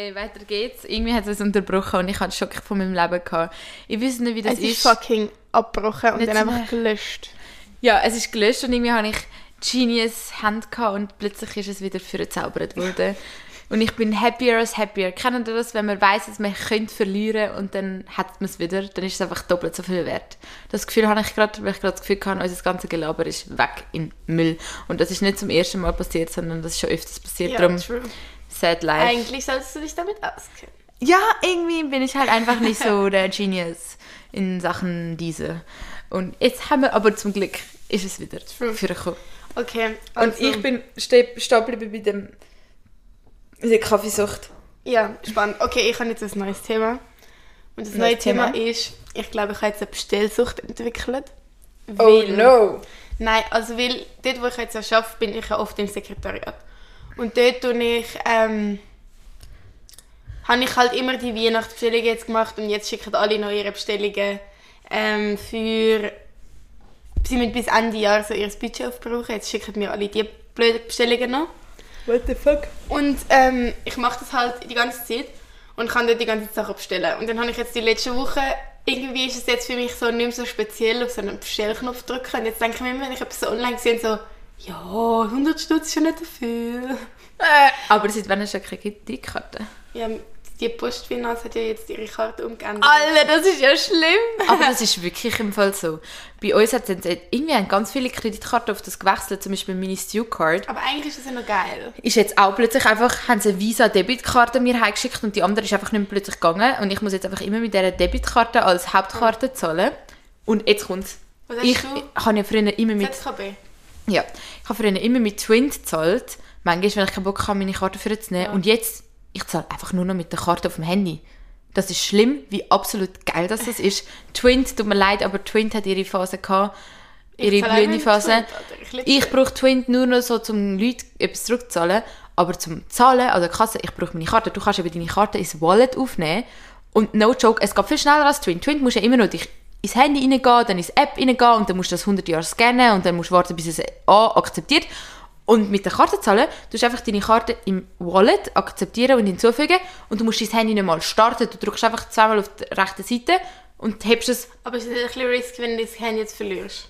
Okay, weiter geht's. Irgendwie hat es unterbrochen und ich hatte Schock von meinem Leben gehabt. Ich weiß nicht, wie das Es ist ist. fucking abgebrochen und dann einfach gelöscht. Ja, es ist gelöscht und irgendwie habe ich Genius Hand gehabt und plötzlich ist es wieder verzaubert worden. Und ich bin happier as happier. Kennt ihr das, wenn man weiß, dass man könnte verlieren und dann hat man es wieder, dann ist es einfach doppelt so viel wert. Das Gefühl habe ich gerade, weil ich gerade das Gefühl habe, unser ganze Gelaber ist weg in Müll. Und das ist nicht zum ersten Mal passiert, sondern das ist schon öfters passiert. Darum true. Sad life. Eigentlich solltest du dich damit auskennen. Ja, irgendwie bin ich halt einfach nicht so der Genius in Sachen diese. Und jetzt haben wir aber zum Glück ist es wieder True. vorgekommen. Okay. Und also- ich bin stehen geblieben bei dem der Kaffeesucht. Ja, spannend. Okay, ich habe jetzt ein neues Thema. Und das Neues neue Thema, Thema? ist, ich glaube, ich habe jetzt eine Bestellsucht entwickelt. Oh no! Nein, also weil dort, wo ich jetzt arbeite, bin ich ja oft im Sekretariat. Und dort tue ich, ähm, habe ich halt immer die Weihnachtsbestellungen jetzt gemacht und jetzt schicken alle noch ihre Bestellungen ähm, für... Sie müssen bis Ende Jahr so ihr Budget aufbrauchen. Jetzt schicken mir alle die blöden Bestellungen noch. What the fuck? Und ähm, ich mache das halt die ganze Zeit und kann dort die ganze Sachen bestellen. Und dann habe ich jetzt die letzten Wochen, irgendwie ist es jetzt für mich so nicht mehr so speziell, auf so einen Bestellknopf drücken. Und jetzt denke ich mir immer, wenn ich etwas so online sehe, so, ja, 100 Stutz ist schon nicht so viel. Äh, aber seit wann hast du keine Kreditkarte? Ja, die Postfinanz hat ja jetzt ihre Karte umgeändert. Alter, das ist ja schlimm! Aber das ist wirklich im Fall so. Bei uns hat es irgendwie haben ganz viele Kreditkarten auf das gewechselt, zum Beispiel meine Stu-Card. Aber eigentlich ist das ja noch geil. ist jetzt auch plötzlich einfach, haben sie eine Visa-Debitkarte mir heimgeschickt und die andere ist einfach nicht mehr plötzlich gegangen und ich muss jetzt einfach immer mit dieser Debitkarte als Hauptkarte zahlen. Und jetzt kommt's. Was hast Ich du? habe ja früher immer mit, ZKB. Ja, ich habe früher immer mit Twint gezahlt. Manchmal, wenn ich keinen Bock habe, meine Karte für zu nehmen. Und jetzt, ich zahle einfach nur noch mit der Karte auf dem Handy. Das ist schlimm, wie absolut geil das, ist. Twint, tut mir leid, aber Twint hat ihre Phase gehabt. Ihre blühende mit Phase. Twint. Ich brauche Twint nur noch so, um Leuten etwas zurückzuzahlen. Aber zum Zahlen an der Kasse, ich brauche meine Karte. Du kannst eben deine Karte ins Wallet aufnehmen. Und no joke, es geht viel schneller als Twint. Twint musst ja immer noch dich ins Handy reingehen, dann ins App reingehen und dann musst du das 100 Jahre scannen und dann musst du warten, bis es A akzeptiert. Und mit der Karte zahlen, du musst einfach deine Karte im Wallet akzeptieren und hinzufügen und du musst dein Handy nicht mal starten. Du drückst einfach zweimal auf die rechte Seite und hebst es Aber es ist ein bisschen risky, wenn du das Handy jetzt verlierst.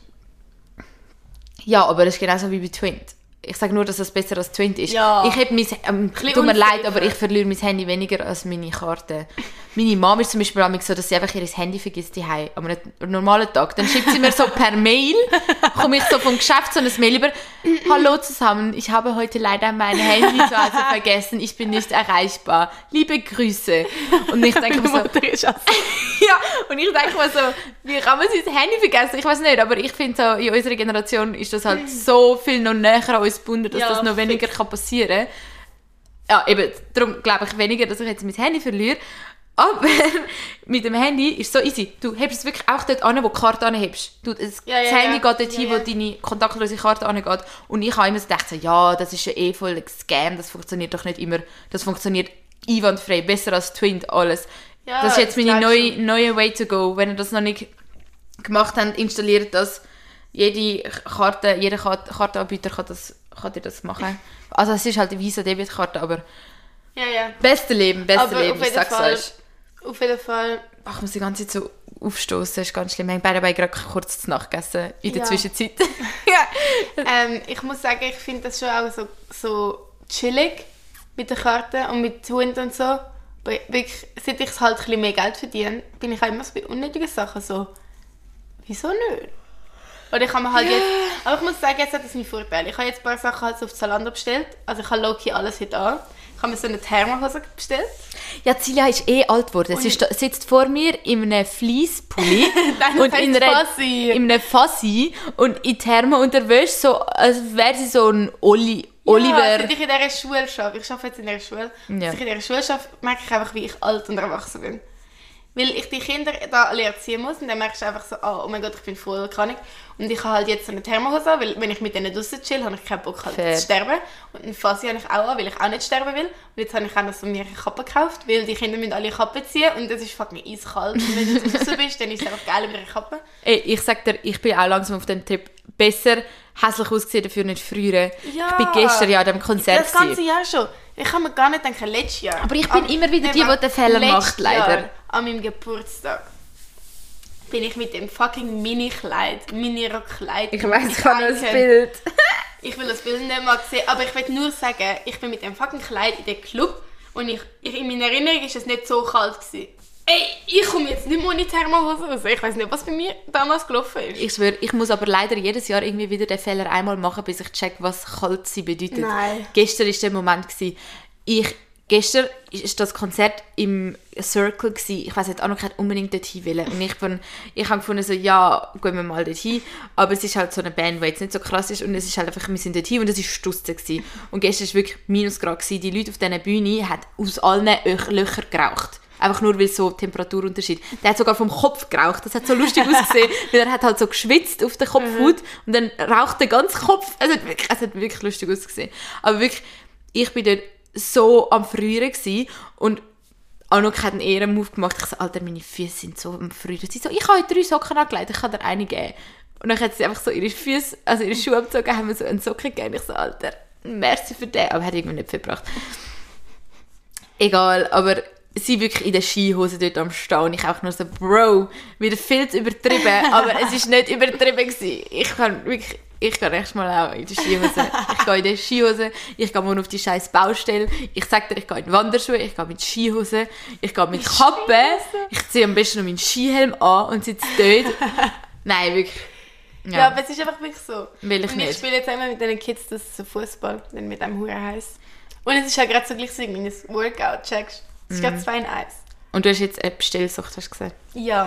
Ja, aber das ist genauso wie bei Twint. Ich sage nur, dass das besser als Twint ist. Ja. Ich habe mein, ähm, tut mir leid, aber ich verliere mein Handy weniger als meine Karte. Meine Mom ist zum Beispiel manchmal so, dass sie einfach ihr Handy vergisst die Am einem normalen Tag. Dann schickt sie mir so per Mail, komme ich so vom Geschäft so ein Mail über, Hallo zusammen, ich habe heute leider mein Handy zu Hause vergessen, ich bin nicht erreichbar. Liebe Grüße. Und ich denke mir so, ja, und ich denke mir so, wie kann man sein Handy vergessen? Ich weiß nicht, aber ich finde so, in unserer Generation ist das halt so viel noch näher an uns gebunden, dass Ja, das noch weniger kann passieren kann. Ja, eben, darum glaube ich weniger, dass ich jetzt mein Handy verliere. Aber mit dem Handy ist es so easy. Du hebst es wirklich auch dort an, wo die Karte anhebst. Du, das, Ja, ja, das Handy ja. geht dort hin, wo deine kontaktlose Karte angeht. Und ich habe immer so gedacht, so, ja, das ist ja eh voll ein Scam, das funktioniert doch nicht immer. Das funktioniert einwandfrei, besser als Twint, alles. Das ist jetzt das meine neue, neue Way to go. Wenn ihr das noch nicht gemacht habt, installiert das. Jede Karte, jeder Kart- Kartenanbieter kann, das, kann dir das machen. Also es ist halt eine Visa Debitkarte, aber Ja, ja. beste Leben, beste Aber Leben, ich sag's Fall. euch. Auf jeden Fall. Ach, ich muss die ganze Zeit so aufstoßen, ist ganz schlimm. Wir haben beide gerade kurz zu Nacht gegessen, in der Ja. Zwischenzeit. ja. Ähm, ich muss sagen, ich finde das schon auch so, so chillig mit den Karten und mit Twint und so. Aber wirklich, seit ich halt ein bisschen mehr Geld verdiene, bin ich auch immer so bei unnötigen Sachen so, wieso nicht? Oder ich habe mir halt jetzt, aber ich muss sagen, jetzt hat das seine Vorteile. Ich habe jetzt ein paar Sachen halt auf Zalando bestellt. Also ich habe Loki alles heute an. Ich habe mir so eine Thermohose bestellt. Ja, Cilia ist eh alt geworden. Sie sta- sitzt vor mir in einem Fleece-Pulli und in einer, Fassi. in einem Fassi und in Thermo-Unterwäsche, so, als wäre sie so ein Oli Ja, Oliver. seit ich in dieser Schule arbeite, ich arbeite jetzt in dieser Schule, Ja. ich in dieser Schule arbeite, merke ich einfach, wie ich alt und erwachsen bin. Weil ich die Kinder da alle erziehen muss und dann merkst du einfach so, oh, oh mein Gott, ich bin voll krank. Und ich habe halt jetzt so eine Thermohose weil wenn ich mit denen draußen chill, habe ich keinen Bock halt Fair. zu sterben. Und eine Fassi habe ich auch an, weil ich auch nicht sterben will. Und jetzt habe ich auch noch so mir eine Kappe gekauft, weil die Kinder müssen alle Kappen ziehen und es ist fucking eiskalt. Und wenn du draußen bist, dann ist es einfach geil mit einer Kappe. Ey, ich sag dir, ich bin auch langsam auf dem Trip. Besser hässlich ausgesehen, dafür nicht früher. Ja. Ich bin gestern ja an dem Konzert. Das ganze. Jahr schon. Ich kann mir gar nicht denken, letztes Jahr. Aber ich bin immer wieder die, die den Fehler macht, leider. Jahr, an meinem Geburtstag bin ich mit dem fucking Mini-Kleid, Mini-Rock-Kleid. Ich weiß, ich habe ein Icon- Bild. Ich will das Bild nicht mal sehen, aber ich will nur sagen, ich bin mit dem fucking Kleid in den Club und ich, ich, in meiner Erinnerung ist es nicht so kalt gewesen. Ey, ich komme jetzt nicht mehr ohne Thermohose raus. Ich weiß nicht, was bei mir damals gelaufen ist. Ich schwöre, ich muss aber leider jedes Jahr irgendwie wieder den Fehler einmal machen, bis ich check, was kalt sein bedeutet. Nein. Gestern war der Moment. Gewesen. Ich, gestern ist das Konzert im Circle. Gewesen. Ich weiß nicht, Anuk hat unbedingt dorthin wollen. Und ich, bin, ich habe gefunden, so, ja, gehen wir mal dorthin. Aber es ist halt so eine Band, die jetzt nicht so krass ist. Und es ist halt einfach, wir sind dorthin und es war Stutzen. Gewesen. Und gestern war wirklich Minusgrad. Gewesen. Die Leute auf dieser Bühne haben aus allen Öch- Löchern geraucht. Einfach nur, weil so Temperaturunterschied. Der hat sogar vom Kopf geraucht. Das hat so lustig ausgesehen, weil er hat halt so geschwitzt auf der Kopfhaut und dann raucht der ganze Kopf. Es hat wirklich, es hat wirklich lustig ausgesehen. Aber wirklich, ich bin dort so am Frieren gewesen und Anuk hat einen Ehrenmove gemacht. Ich so, Alter, meine Füße sind so am Frieren. Sie so, ich habe heute drei Socken angelegt, ich kann dir eine geben. Und dann hat sie einfach so ihre Füße, also ihre Schuhe abgezogen, haben mir so einen Socken gegeben. Ich so, Alter, merci für den. Aber hat irgendwie nicht viel gebracht. Egal, aber sie wirklich in der Skihose dort am und ich auch nur so, Bro, wieder viel zu übertrieben, aber es ist nicht übertrieben gewesen. Ich kann wirklich, ich gehe nächstes Mal auch in die Skihose. Ich gehe in die Skihose, ich gehe morgen auf die scheiß Baustelle, ich sag dir, ich gehe in Wanderschuhe, ich gehe mit Skihose, ich gehe mit Kappe, ich ziehe am besten noch meinen Skihelm an und sitze dort. Nein, wirklich. Ja, Ja, aber es ist einfach wirklich so. Will ich und ich nicht. spiele jetzt immer mit den Kids das so Fußball, dann mit einem Hure heiß. Und es ist ja gerade so gleich so mein Workout, checkst. Es ist Mhm. gerade zwei in eins. Und du hast jetzt eine Bestellsucht, hast du gesagt. Ja.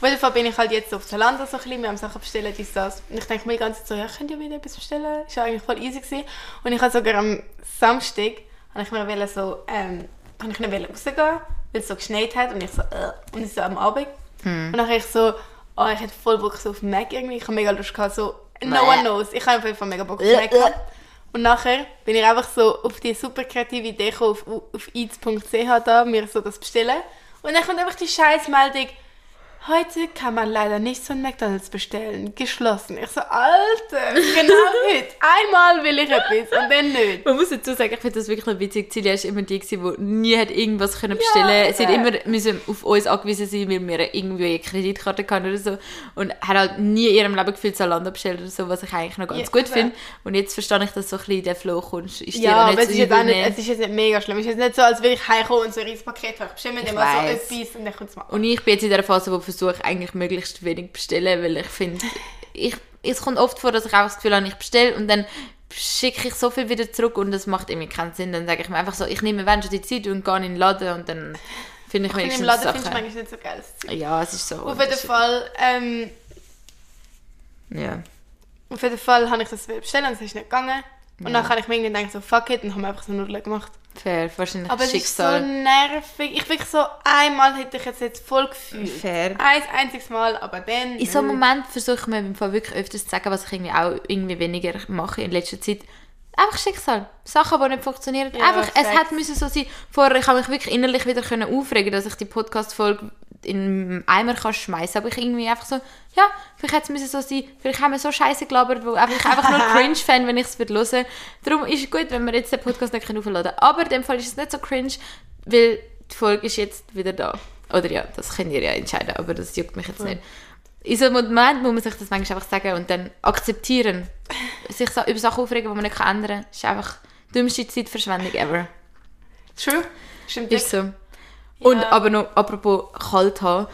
Auf jeden Fall bin ich halt jetzt auf Zalando so ein bisschen, wir haben Sachen bestellen, dies, das. Und ich denke mir die ganze Zeit so, ja, könnt ihr wieder etwas bestellen? Ist ja eigentlich voll easy gewesen. Und ich habe sogar am Samstag, habe ich mir so, ähm, habe ich nicht rausgehen, weil es so geschneit hat und ich so, äh, und ist so am Abend. Und dann habe ich so, oh, ich hätte voll Bock so auf Mac irgendwie, ich habe mega Lust gehabt, so, no one knows, ich habe auf jeden Fall mega Bock auf Mac gehabt. Und nachher bin ich einfach so auf die super kreative Idee gekommen, auf, auf eats.ch da, mir so das bestellen. Und dann kommt einfach die scheiß Meldung, heute kann man leider nicht so ein McDonalds bestellen, geschlossen. Ich so, Alter, genau heute. Einmal will ich etwas und dann nicht. Man muss dazu sagen, ich finde das wirklich witzig. Celia war immer die, die nie hat irgendwas können bestellen konnte. Sie hat ja. immer müssen auf uns angewiesen sein, weil wir irgendwie eine Kreditkarte hatten oder so. Und hat halt nie in ihrem Leben gefühlt Zalando bestellt oder so, was ich eigentlich noch ganz Ja, gut finde. Und jetzt verstehe ich, dass so ein bisschen in den Flow kommst. Ist dir Ja, auch aber es ist, jetzt nicht, nehmen. es ist jetzt nicht mega schlimm. Es ist jetzt nicht so, als würde ich heimkommen und so ein riesiges Paket haben. Ich bestelle mir mal so etwas und dann kommt es mal. Und ich bin jetzt in der Phase, wo ich versuche, eigentlich möglichst wenig bestellen, weil ich finde, ich, es kommt oft vor, dass ich auch das Gefühl habe, ich bestelle und dann schicke ich so viel wieder zurück und das macht irgendwie keinen Sinn. Dann sage ich mir einfach so, ich nehme wenn schon die Zeit und gehe in den Laden und dann finde ich wenigstens im Laden findest du manchmal nicht so geil. Zeug. Ja, es ist so. Auf jeden Fall, ähm, Ja. auf jeden Fall habe ich das bestellen und es ist nicht gegangen. Und dann habe ich mir irgendwie gedacht, so fuck it, und habe einfach so Nudeln gemacht. Fair, wahrscheinlich Aber es ist so nervig. Ich wirklich so, einmal hätte ich jetzt, jetzt voll gefühlt. Fair. Ein einziges Mal, aber dann... In so einem. Moment versuche ich mir im Fall wirklich öfters zu sagen, was ich irgendwie auch irgendwie weniger mache in letzter Zeit. Einfach Schicksal. Sachen, die nicht funktionieren. Ja, Einfach, es müssen so sein. Vorher, ich habe mich wirklich innerlich wieder können aufregen, dass ich die Podcast-Folge in den Eimer kann schmeißen. Aber ich irgendwie einfach so, ja, vielleicht hätte es so sein. Vielleicht haben wir so Scheiße gelabert, wo ich einfach nur cringe fan, wenn ich es würde hören. Darum ist es gut, wenn wir jetzt den Podcast nicht aufladen können. Aber in dem Fall ist es nicht so cringe, weil die Folge ist jetzt wieder da. Oder ja, das könnt ihr ja entscheiden, aber das juckt mich jetzt nicht. In so einem Moment muss man sich das manchmal einfach sagen und dann akzeptieren. Sich so über Sachen aufregen, die man nicht ändern kann, ist einfach die dümmste Zeitverschwendung ever. True. Stimmt. Ist so. Und Ja. aber noch, apropos kalt haben,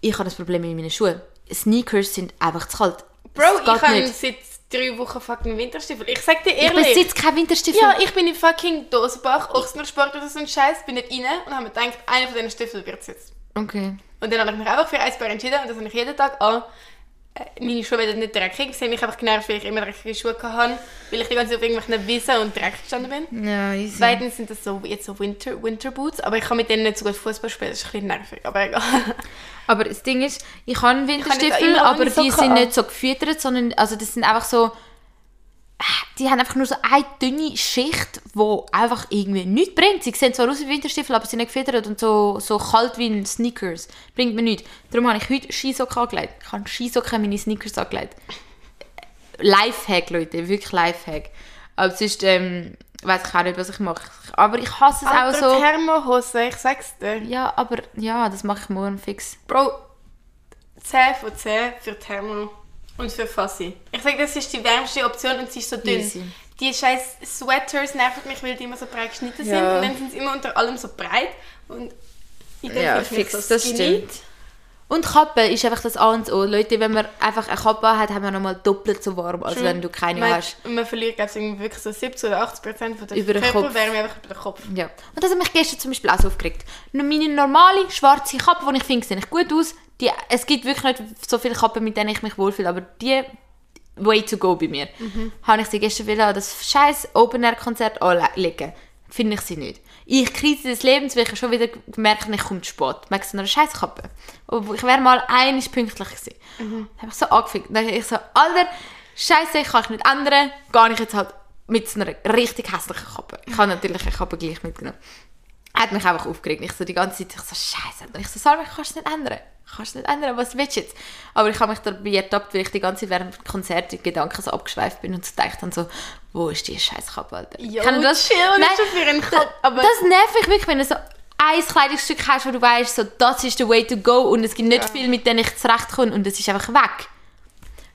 ich habe das Problem mit meinen Schuhen. Sneakers sind einfach zu kalt. Bro, ich habe seit drei Wochen fucking Winterstiefel. Ich sag dir Ich ehrlich. besitze keine Winterstiefel. ja, ich bin in fucking Dosenbach, Ochsnersport oder so ein Scheiß, bin nicht rein und habe mir gedacht, einer von diesen Stiefeln wird es jetzt. Okay. Und dann habe ich mich einfach für ein Paar entschieden und das habe ich jeden Tag an. Äh, Meine Schuhe werden nicht dreckig. Sie haben mich einfach genervt, weil ich immer dreckige Schuhe hatte, weil ich die ganze Zeit auf irgendwelchen Wiesen und Dreck gestanden bin. Ja, easy. Zweitens sind das so, jetzt so Winter, Winter Boots, aber ich kann mit denen nicht so gut Fußball spielen, das ist ein bisschen nervig, aber egal. Aber das Ding ist, ich habe Winterstiefel, aber die sind nicht so gefüttert, sondern also das sind einfach so die haben einfach nur so eine dünne Schicht, die einfach irgendwie nichts bringt. Sie sehen zwar aus wie Winterstiefel, aber sie sind nicht gefüttert und so, so kalt wie ein Sneakers. Bringt mir nichts. Darum habe ich heute Skisocken angelegt. Ich habe Skisocken meine Sneakers angelegt. Lifehack, Leute, wirklich Lifehack. Aber sonst, ähm, weiß ich auch nicht, was ich mache. Aber ich hasse es auch Alter, so. Thermohose, ich sag's dir. Ja, aber ja, das mache ich morgen fix. Bro, 10 von 10 für Thermo und für Fassi. Ich sage, das ist die wärmste Option und sie ist so dünn. Easy. Die scheiß Sweaters nerven mich, weil die immer so breit geschnitten sind Ja. und dann sind sie immer unter allem so breit und ich Ja, fühle ich fix, das skinny. stimmt. Und Kappe ist einfach das A und O. Leute, wenn man einfach eine Kappe hat, haben wir nochmal doppelt so warm, als wenn du keine man, hast. Und man verliert ich, irgendwie wirklich so 70 oder 80 Prozent von der Über. Körperwärme einfach über den Kopf. Ja. Und das hat mich gestern zum Beispiel auch so aufgeregt. Meine normale schwarze Kappe, die ich finde, sieht gut aus. Die, es gibt wirklich nicht so viele Kappen, mit denen ich mich wohlfühle, aber die way to go bei mir. Habe ich sie gestern wieder an das scheiß Open-Air-Konzert anlegen. Finde ich sie nicht. Ich Krise des Lebens, weil ich schon wieder gemerkt habe, ich komme zu spät. Du, so eine scheiß Kappe. Aber ich wäre mal einig pünktlich gewesen. Dann habe ich so angefickt. Dann habe ich so, Alter, scheiße, ich kann ich nicht ändern. Gar nicht jetzt halt mit so einer richtig hässlichen Kappe. Ich habe natürlich eine Kappe gleich mitgenommen. Er hat mich einfach aufgeregt. Ich so die ganze Zeit, ich so, scheiße. Und ich so, Sarah, ich kann es nicht ändern. Ich kann es nicht ändern, was willst du jetzt? Aber ich habe mich dabei ertappt, weil ich die ganze Zeit während dem Konzert in Gedanken so abgeschweift bin und so gedacht habe, so, wo ist die scheiß Kappe, Alter? Jo, Kann das, chill, Nein, schon für einen Kopf. Aber das nervt mich wirklich, wenn du so ein Kleidungsstück hast, wo du weißt, so, das ist der way to go und es gibt nicht viel, mit denen ich zurechtkomme und es ist einfach weg.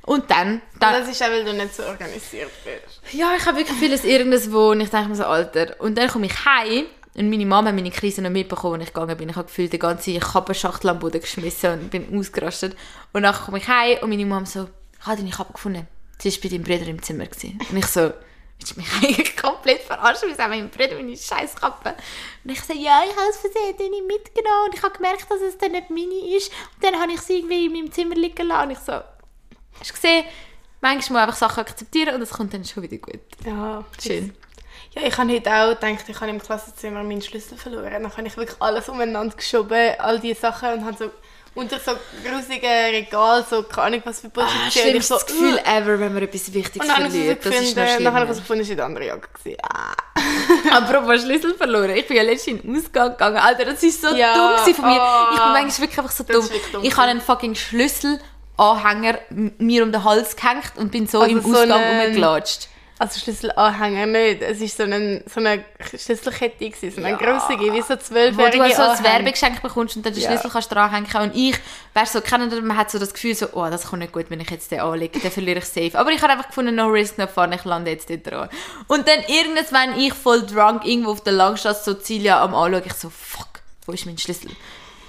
Und dann, dann das ist auch, weil du nicht so organisiert bist. ja, ich habe wirklich vieles irgendwo und ich denke mir so, Alter. Und dann komme ich heim und meine Mama hat meine Krise noch mitbekommen, als ich gegangen bin. Ich habe gefühlt die ganze Kappenschachtel am Boden geschmissen und bin ausgerastet. Und dann komme ich heim und meine Mama so, ich habe deine Kappe gefunden. Sie war bei deinem Bruder im Zimmer. Gewesen. Und ich so, willst du mich eigentlich komplett verarschen? Wieso haben mein Bruder meine scheiß Kappe? Und ich so, ja, ich habe es versehen nicht mitgenommen und ich habe gemerkt, dass es dann nicht meine ist. Und dann habe ich sie irgendwie in meinem Zimmer liegen lassen. Und ich so, hast du gesehen, manchmal muss man einfach Sachen akzeptieren und es kommt dann schon wieder gut. Ja, Schön. Ja, ich habe heute auch gedacht, ich habe im Klassenzimmer meinen Schlüssel verloren. Dann habe ich wirklich alles umeinander geschoben, all diese Sachen und habe so unter so grusigen Regal so keine Ahnung was für Bullshit Ah, schlimmstes so, Gefühl «Ugh». ever, wenn man etwas Wichtiges Und dann verliert. es Das so ist noch dann habe ich es gefunden, es war die andere Jacke. Ah. Apropos Schlüssel verloren. Ich bin ja letztens in den Ausgang gegangen. Alter, das ist so Ja, dumm von mir. oh. Ich bin manchmal wirklich einfach so dumm. dumm Ich habe einen fucking Schlüsselanhänger mir um den Hals gehängt und bin so Also im so Ausgang rumgelatscht. Also Schlüsselanhänger nicht. Es war so, ein, so eine Schlüsselkette, gewesen, so eine Ja. grosse, wie so Wo zwölfjährige du so ein Anhänger. Werbegeschenk bekommst und dann den Ja. Schlüssel kannst dranhängen und ich, weißt du, so, kennen, man hat so das Gefühl so, oh, das kommt nicht gut, wenn ich jetzt den anlege, dann verliere ich safe. Aber ich habe einfach gefunden, no risk, no fun, ich lande jetzt dort dran. Und dann irgendwann ich voll drunk irgendwo auf der Langstrasse so Cilia am anschauen, ich so, fuck, wo ist mein Schlüssel?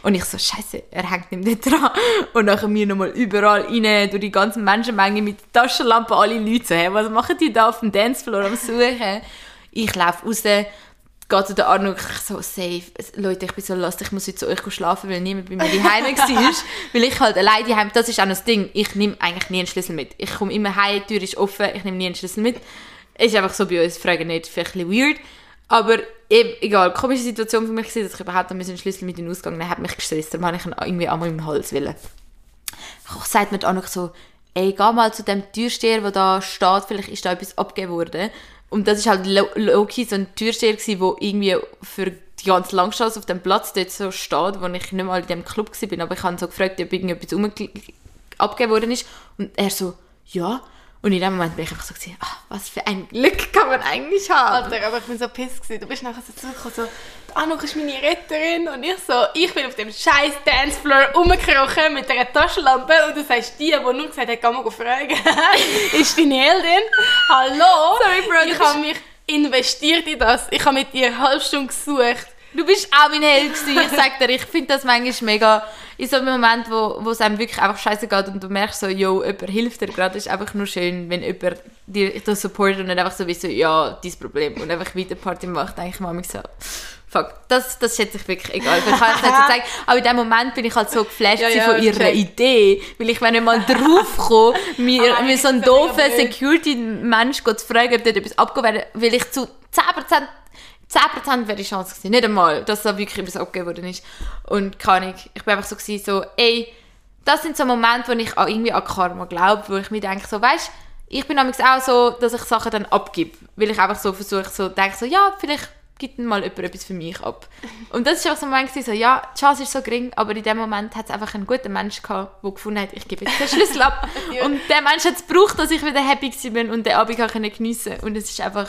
Und ich so, scheiße, er hängt nicht dort dran. Und nachher mir nochmal überall rein, durch die ganze Menschenmenge mit Taschenlampen, alle Leute so, hey, was machen die da auf dem Dancefloor am Suchen? Ich laufe raus, geht zu der Arno, ich so, safe, Leute, ich bin so lost, ich muss jetzt zu euch schlafen, weil niemand bei mir daheim war. weil ich halt allein daheim, das ist auch noch das Ding, ich nehme eigentlich nie einen Schlüssel mit. Ich komme immer heim, die Tür ist offen, ich nehme nie einen Schlüssel mit. Ist einfach so bei uns, fragen nicht, vielleicht ein bisschen weird. Aber egal, komische Situation für mich gewesen, dass ich überhaupt noch einen Schlüssel mit in den Ausgang nehmen hat mich gestresst, darum habe ich ihn irgendwie einmal im Hals wollen. Ich sagt mir die Anno so, ey, geh mal zu dem Türsteher, der da steht, vielleicht ist da etwas abgegeben worden. Und das ist halt lo- low-key so ein Türsteher der irgendwie für die ganze Langstrasse auf dem Platz dort so steht, wo ich nicht mal in dem Club war, aber ich habe so gefragt, ob irgendetwas abgegeben worden ist. Und er so, ja. Und in dem Moment bin ich einfach so, gewesen, ah, was für ein Glück kann man eigentlich haben. Alter, aber ich bin so gewesen. Du bist nachher so zurückgekommen, so, die Anuk ist meine Retterin. Und ich so, ich bin auf dem scheiß Dancefloor rumgekrochen mit einer Taschenlampe. Und du sagst, die, die nur gesagt hat, kann man fragen, ist deine Heldin? Hallo? Sorry, Bro, Ich habe mich investiert in das. Ich habe mit dir eine halbe Stunde gesucht. Du bist auch mein Held gewesen. Ich sag dir, ich finde das manchmal mega, in so einem Moment, wo, wo es einem wirklich einfach scheiße geht und du merkst so, yo, jemand hilft dir gerade, ist einfach nur schön, wenn jemand dir das supportet und nicht einfach so wie so, ja, dein Problem und einfach weiter Party macht, denke ich manchmal so, fuck, das, das schätze ich wirklich egal. Ich kann es nicht so sagen, aber in dem Moment bin ich halt so geflasht Ja, ja, von ihrer check. Idee, weil ich wäre nicht mal drauf gekommen, mir, Aber mir so einen eigentlich doofen. Security-Mensch zu fragen, ob dort etwas abgegeben wäre, weil ich zu 10% 10% wäre die Chance gewesen, nicht einmal, dass da wirklich etwas abgegeben worden ist. Und keine Ahnung, ich bin einfach so gewesen, so, ey, das sind so Momente, wo ich auch irgendwie an Karma glaube, wo ich mir denke, so, weißt ich bin nämlich auch so, dass ich Sachen dann abgebe, weil ich einfach so versuche, so, denke so, ja, vielleicht gibt dann mal jemand etwas für mich ab. Und das ist auch so ein Moment, so, ja, die Chance ist so gering, aber in dem Moment hat es einfach einen guten Mensch gehabt, der gefunden hat, ich gebe jetzt den Schlüssel ab. Ja. Und der Mensch hat es gebraucht, dass ich wieder happy bin und den Abend geniessen Und es ist einfach,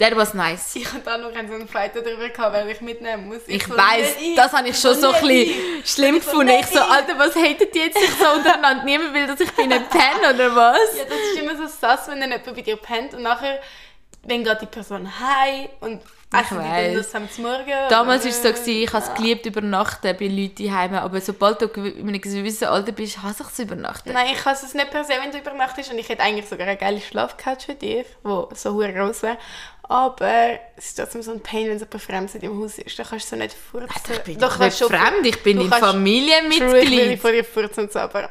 That was nice. Ich hatte auch noch so einen Fight darüber gehabt, weil ich mitnehmen muss. Ich so, weiss, nicht ich. das habe ich schon so ein bisschen ich. schlimm Ich so, gefunden. Ich so, ich. Alter, was hatet ihr jetzt sich so untereinander? Niemand will, dass ich bei ihnen penne, oder was? Ja, das ist immer so sass, wenn dann jemand bei dir pennt und nachher, wenn geht die Person heim und die dann weiss. das am Morgen. Damals war es so, gewesen, ich habe es geliebt, übernachten bei Leuten daheim. Aber sobald du in einem gewissen Alter bist, hasse ich es übernachten. Nein, ich hasse es nicht per se, wenn du übernachtest und ich hätte eigentlich sogar eine geile Schlafcouch für dich, die so hure groß wäre. Aber es ist trotzdem so ein Pain, wenn so jemand Fremd im Haus ist. Da kannst du so nicht furzen. Ich bin Doch, nicht fremd, ich bin im kannst- True, ich will Familienmitglied. vor dir furzen und so, aber...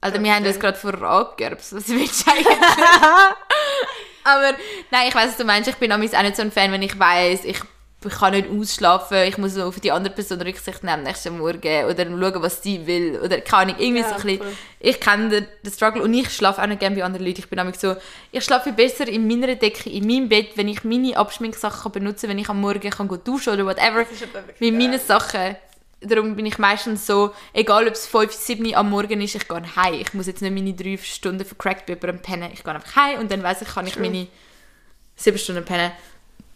Alter, wir haben das gerade vorher angegerbst. Was willst du eigentlich? Aber nein, ich weiß, was du meinst. Ich bin auch nicht so ein Fan, wenn ich weiß, ich, ich kann nicht ausschlafen, ich muss auf die andere Person Rücksicht nehmen nächsten Morgen oder schauen, was sie will oder keine Ahnung, irgendwie Ja, so ein bisschen. Ich kenne den, den Struggle und ich schlafe auch nicht gerne bei anderen Leuten. Ich bin nämlich so, ich schlafe besser in meiner Decke, in meinem Bett, wenn ich meine Abschminksachen kann benutzen wenn ich am Morgen kann gehen duschen oder whatever. Das ist aber wirklich Wie meine geil. Sachen. Darum bin ich meistens so, egal ob es 5, 7 am Morgen ist, ich gehe heim. Ich muss jetzt nicht meine 3 Stunden vercrackt bei jemandem pennen. Ich gehe einfach heim und dann weiß ich, kann ich meine 7 Stunden pennen.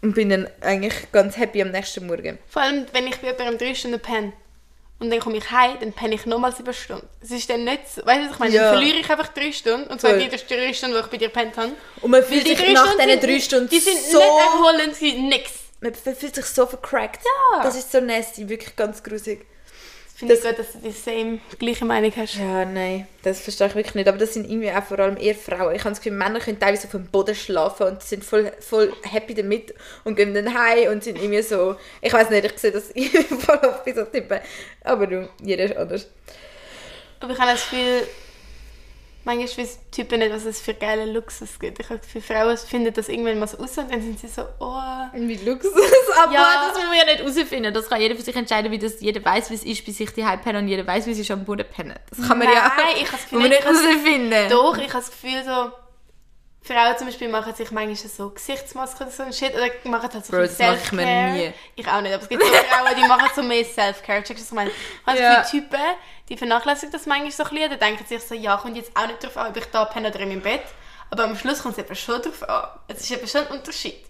Und bin dann eigentlich ganz happy am nächsten Morgen. Vor allem, wenn ich bei jemandem drei Stunden penne und dann komme ich heim, dann penne ich nochmal sieben Stunden. Es ist dann nicht so, weißt du, was ich meine? Ja. Dann verliere ich einfach drei Stunden und zwar die drei Stunden, die ich bei dir pennt habe. Und man fühlt sich drei nach diesen 3 Stunden Die sind so... nicht erholend, sie sind nix. Man fühlt sich so vercrackt. Ja. Das ist so nasty, wirklich ganz grusig. Finde ich gut, dass du die same, gleiche Meinung hast. Ja, nein, das verstehe ich wirklich nicht. Aber das sind irgendwie auch vor allem eher Frauen. Ich habe das Gefühl, Männer können teilweise auf dem Boden schlafen und sind voll, voll happy damit und gehen dann heim und sind irgendwie so... Ich weiß nicht, ich sehe das voll oft bei so Typen. Aber du, jeder ist anders. Aber ich habe das Gefühl, manchmal wissen Typen nicht, was es für geile Luxus gibt. Ich habe das Gefühl, Frauen finden das irgendwann mal so aus und dann sind sie so, oh... Wie Luxus. Aber Ja. das will man ja nicht herausfinden. Das kann jeder für sich entscheiden, wie das jeder weiß, wie es ist, bis sich die pennen und jeder weiß, wie es ist am Boden pennen. Das kann man ja Nein, ich habe das Gefühl, man nicht, ich herausfinden. Doch, ich habe das Gefühl so, Frauen zum Beispiel machen sich manchmal so Gesichtsmasken oder so ein Shit oder machen halt so Bro, das mir Self-Care. nie. Ich auch nicht, aber es gibt so Frauen, die machen so mehr Self-Care. Checkst du, was ich meine? Ich habe Ja. Gefühl, Typen, die vernachlässigen das manchmal so ein bisschen, die denken sich so, ja, kommt jetzt auch nicht drauf an, ob ich da penne oder in meinem Bett. Aber am Schluss kommt es eben schon drauf an. Es ist eben schon ein Unterschied.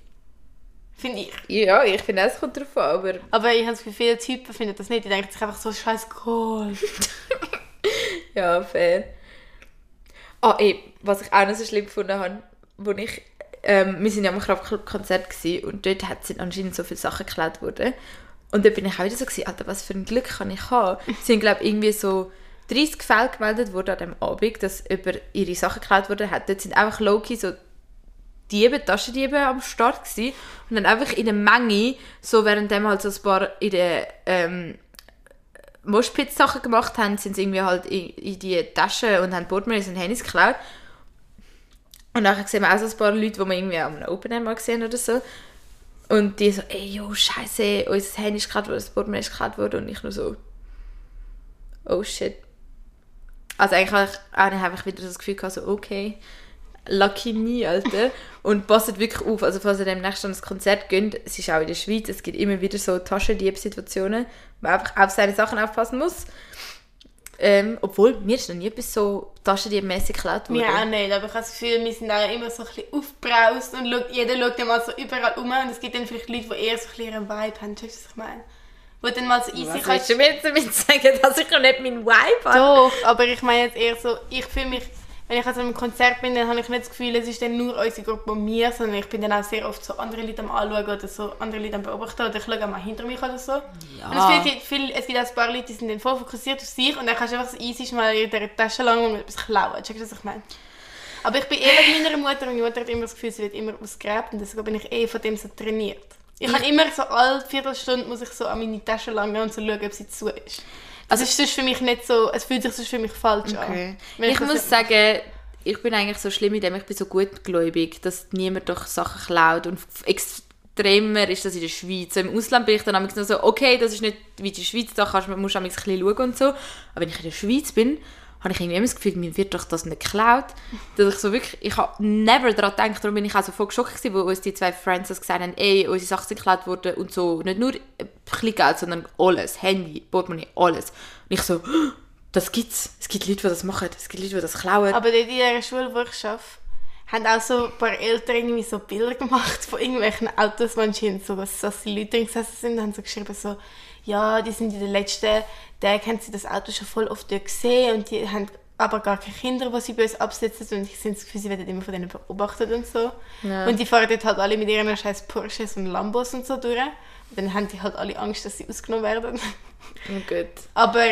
Finde ich. Ja, ich finde, es kommt drauf an, aber... Aber ich habe das Gefühl, viele Typen finden das nicht. Die denken sich einfach so, scheiß Gold. Ja, fair. Ah, ey, was ich auch noch so schlimm gefunden habe, wo ich, ähm, wir sind ja am Kraftclub-Konzert und dort sind anscheinend so viele Sachen geklaut worden. Und dort bin ich auch wieder so gewesen, Alter, was für ein Glück kann ich haben. Es sind, glaube ich, irgendwie so 30 Fälle gemeldet worden an dem Abend, dass über ihre Sachen geklaut worden hat. Dort sind einfach Loki so Diebe, Taschendiebe am Start gewesen. und dann einfach in der Menge, so währenddem halt so ein paar in der ähm, Moschpitz-Sachen gemacht haben, sind sie irgendwie halt in, in die Taschen und haben Portemonnaies und Handys geklaut. Und nachher sehen wir auch so ein paar Leute, die wir irgendwie am Open Air mal gesehen oder so. Und die so, ey, yo, scheiße, unser Handy ist geklaut worden, das Portemonnaie ist geklaut worden. Und ich nur so, oh shit. Also eigentlich habe ich einfach wieder das Gefühl gehabt, so, okay, lucky me, Alter. Und passt wirklich auf, also falls ihr demnächst an ein Konzert geht, es ist auch in der Schweiz, es gibt immer wieder so Taschendieb-Situationen, man einfach auf seine Sachen aufpassen muss. Ähm, obwohl, mir ist noch nie etwas so Taschendieb-mäßig geklaut worden. Mir auch nicht, aber ich habe das Gefühl, wir sind auch immer so ein bisschen aufgebraust und schaut, jeder schaut dann mal so überall um und es gibt dann vielleicht Leute, die eher so ein bisschen ihren Vibe haben, checkst du, was ich meine? Wo dann mal so easy Was kannst... du mir jetzt damit sagen, dass ich noch nicht meinen Vibe habe? Doch, aber ich meine jetzt eher so, ich fühle mich, wenn ich an so einem Konzert bin, dann habe ich nicht das Gefühl, es ist dann nur unsere Gruppe und mir, sondern ich bin dann auch sehr oft so andere Leute am anschauen oder so andere Leute am beobachten oder ich schaue auch mal hinter mich oder so. Und es gibt, viel, es gibt auch ein paar Leute, die sind dann voll fokussiert auf sich und dann kannst du einfach so easy schnell in der Tasche lang und etwas klauen. Checkst du, was ich meine? Aber ich bin eh mit meiner Mutter und meine Mutter hat immer das Gefühl, sie wird immer ausgräbt und deswegen bin ich eh von dem so trainiert. Ich habe immer so alle Viertelstunde muss ich so an meine Tasche langen und so schauen, ob sie zu ist. Also es ist für mich nicht so, es fühlt sich für mich falsch Okay. an. Ich das muss sagen, ich bin eigentlich so schlimm in dem, ich bin so gutgläubig, dass niemand doch Sachen klaut und extremer ist das in der Schweiz. So Im Ausland bin ich dann nur so, okay, das ist nicht wie in der Schweiz, da kannst, du- musst du ein bisschen schauen und so. Aber wenn ich in der Schweiz bin, habe ich irgendwie immer das Gefühl, mir wird doch das nicht geklaut. Dass ich so wirklich, ich habe never daran gedacht, darum bin ich auch so voll geschockt gewesen, wo uns die zwei das gesagt haben, ey, unsere Sachen sind geklaut worden und so, nicht nur ein bisschen Geld, sondern alles, Handy, Portemonnaie, alles. Und ich so, das gibt's. Es gibt Leute, die das machen, es gibt Leute, die das klauen. Aber in dieser Schule, wo ich arbeite, haben auch so ein paar Eltern irgendwie so Bilder gemacht von irgendwelchen Autos, anscheinend so, dass die Leute drin gesessen sind, haben so geschrieben so, ja, die sind in den letzten Tagen, haben sie das Auto schon voll oft gesehen und die haben aber gar keine Kinder, die sie bei uns absetzen und ich sind das Gefühl, sie werden immer von denen beobachtet und so. Ja. Und die fahren dort halt alle mit ihren scheiß Porsches und Lambos und so durch. Und dann haben die halt alle Angst, dass sie ausgenommen werden. Oh gut. aber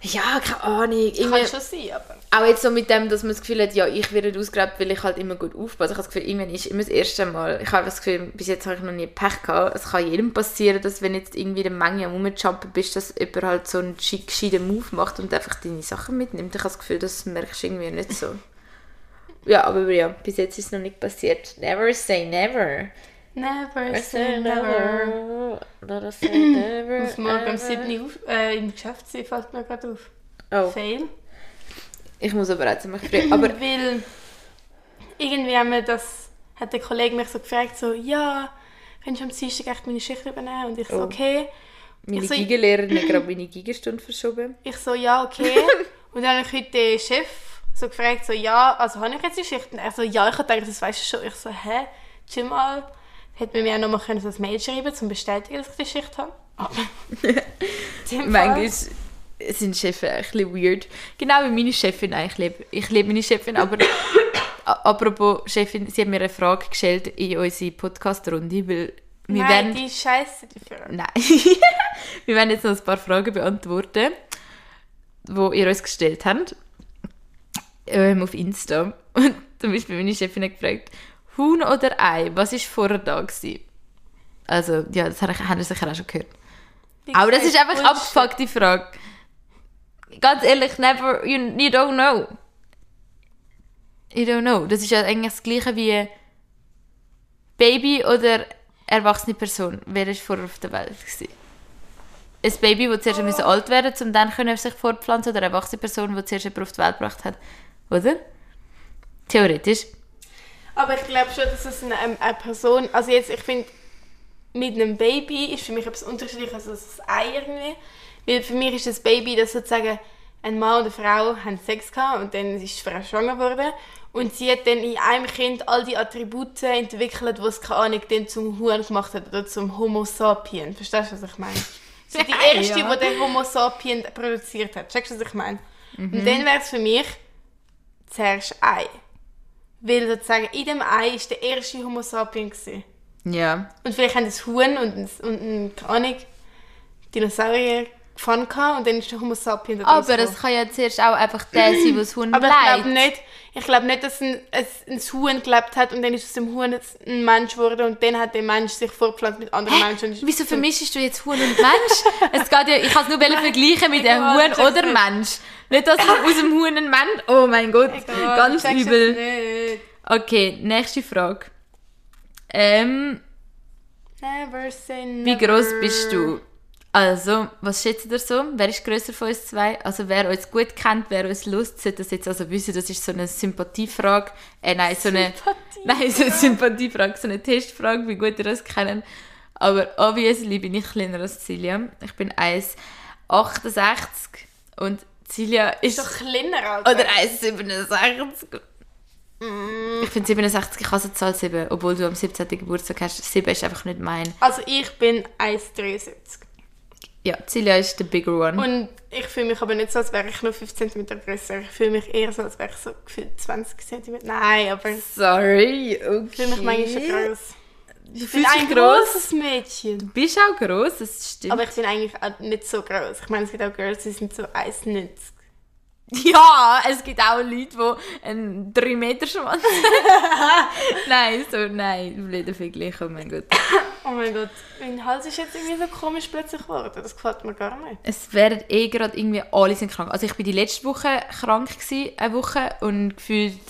Ja, keine Ahnung. Irgendwie, kann schon sein, aber... auch jetzt so mit dem, dass man das Gefühl hat, ja, ich werde ausgeraubt, weil ich halt immer gut aufpasse. Ich habe das Gefühl, irgendwann ist immer das erste Mal. Ich habe das Gefühl, bis jetzt habe ich noch nie Pech gehabt. Es kann jedem passieren, dass wenn jetzt irgendwie in der Menge am rumjumpen bist, dass jemand halt so einen schick- gescheiten Move macht und einfach deine Sachen mitnimmt. Ich habe das Gefühl, das merkst du irgendwie nicht so. Ja, aber ja, bis jetzt ist es noch nicht passiert. Never say never. Never say never. Never say never. Ich muss morgen um ever. 7 Uhr auf, äh, im Geschäft sein, fällt mir gerade auf. Oh, Fail. ich muss aber auch ziemlich früh. Aber Weil irgendwie haben wir das, hat der Kollege mich so gefragt, so, ja, kannst du am Dienstag echt meine Schicht übernehmen? Und ich so, Oh. okay. meine Ich so- Gigalehrerin hat gerade meine Gigastunde verschoben. Ich so, ja, okay. und dann habe ich heute den Chef so gefragt, so, ja, also habe ich jetzt die Schicht? Und er so, ja, ich habe gedacht, das weißt du schon. Ich so, hä, chill mal. Hätte man mir auch noch mal können, so ein Mail schreiben können, um zu bestätigen, dass ich die Schicht habe. Aber Manchmal sind Chefs ein bisschen weird. Genau wie meine Chefin eigentlich. Ich liebe meine Chefin, aber apropos Chefin, sie hat mir eine Frage gestellt in unsere Podcast-Runde, weil wir Nein, werden... die scheiße dafür. Nein. wir werden jetzt noch ein paar Fragen beantworten, die ihr uns gestellt habt. Ähm, auf Insta. Und zum Beispiel meine Chefin hat gefragt, Huhn oder Ei, was war vorher da? Gewesen? Also, ja, das haben ihr sicher auch schon gehört. Aber das ist einfach Bullshit. abgefuckt, die Frage. Ganz ehrlich, never, you, you don't know. You don't know. Das ist ja eigentlich das Gleiche wie Baby oder erwachsene Person. Wer ist vorher auf der Welt gewesen? Ein Baby, das zuerst oh. alt werden musste, um dann können sich fortpflanzen oder eine erwachsene Person, die zuerst jemand auf die Welt gebracht hat. Oder? Theoretisch. Aber ich glaube schon, dass es eine, eine Person, also jetzt, ich finde, mit einem Baby ist für mich etwas unterschiedliches als das Ei irgendwie. Weil für mich ist das Baby, dass sozusagen ein Mann und eine Frau haben Sex gehabt und dann ist die Frau schwanger geworden. Und sie hat dann in einem Kind all die Attribute entwickelt, die es, keine Ahnung, dann zum Huhn gemacht hat oder zum Homo sapien. Verstehst du, was ich meine? Ist die erste, ja. die den Homo sapien produziert hat. Checkst du, was ich meine? Und dann wäre es für mich zuerst Ei. Weil sozusagen in dem Ei war der erste Homo sapien. Gewesen. Ja. Und vielleicht haben das Huhn und ein, und ein keine Ahnung, Dinosaurier gefangen gehabt und dann ist der Homo sapien da Aber es kann ja zuerst auch einfach der sein, das Huhn Aber ich bleibt. glaube nicht, ich glaube nicht, dass ein, ein, ein Huhn gelebt hat und dann ist aus dem Huhn ein Mensch geworden und dann hat der Mensch sich fortgepflanzt mit anderen Menschen. Und ist Wieso vermischst du jetzt Huhn und Mensch? es geht ja, ich kann es nur vergleichen mit einem Huhn oder. Mensch. Nicht, dass man aus dem Huhn ein Mensch... Oh mein Gott, Egal, ganz übel. Okay, nächste Frage. Ähm, Never say never. wie groß bist du? Also, was schätzt ihr so? Wer ist grösser von uns zwei? Also, wer uns gut kennt, wer uns Lust, sollte das jetzt also wissen, das ist so eine Sympathiefrage. Äh, nein, so eine... Nein, so eine Sympathiefrage, so eine Testfrage, wie gut ihr das kennt. Aber obviously bin ich kleiner als Cilia. Ich bin 1,68 und Cilia ist... Doch kleiner, Alter. Oder 1,67. Ich finde 67, ich hasse die Zahl 7, obwohl du am 17. Geburtstag hast. 7 ist einfach nicht mein. Also ich bin 1,73. Ja, Cilia ist der bigger one. Und ich fühle mich aber nicht so, als wäre ich nur 5 cm größer. Ich fühle mich eher so, als wäre ich so gefühlt 20 cm. Nein, aber ich Sorry, okay. fühle mich manchmal schon groß. Wie Ich bin du ein gross? großes Mädchen. Du bist auch gross, das stimmt. Aber ich bin eigentlich auch nicht so groß. Ich meine, es gibt auch Girls, die sind so 1,90. ja, es gibt auch Leute, die einen 3 Meter Schwanz Nein, so, nein, blöder Vergleich, oh mein Gott. Oh mein Gott, mein Hals ist jetzt irgendwie so komisch plötzlich geworden. Das gefällt mir gar nicht. Es werden eh gerade irgendwie alle sind krank. Also ich bin die letzte Woche krank gewesen, eine Woche und gefühlt,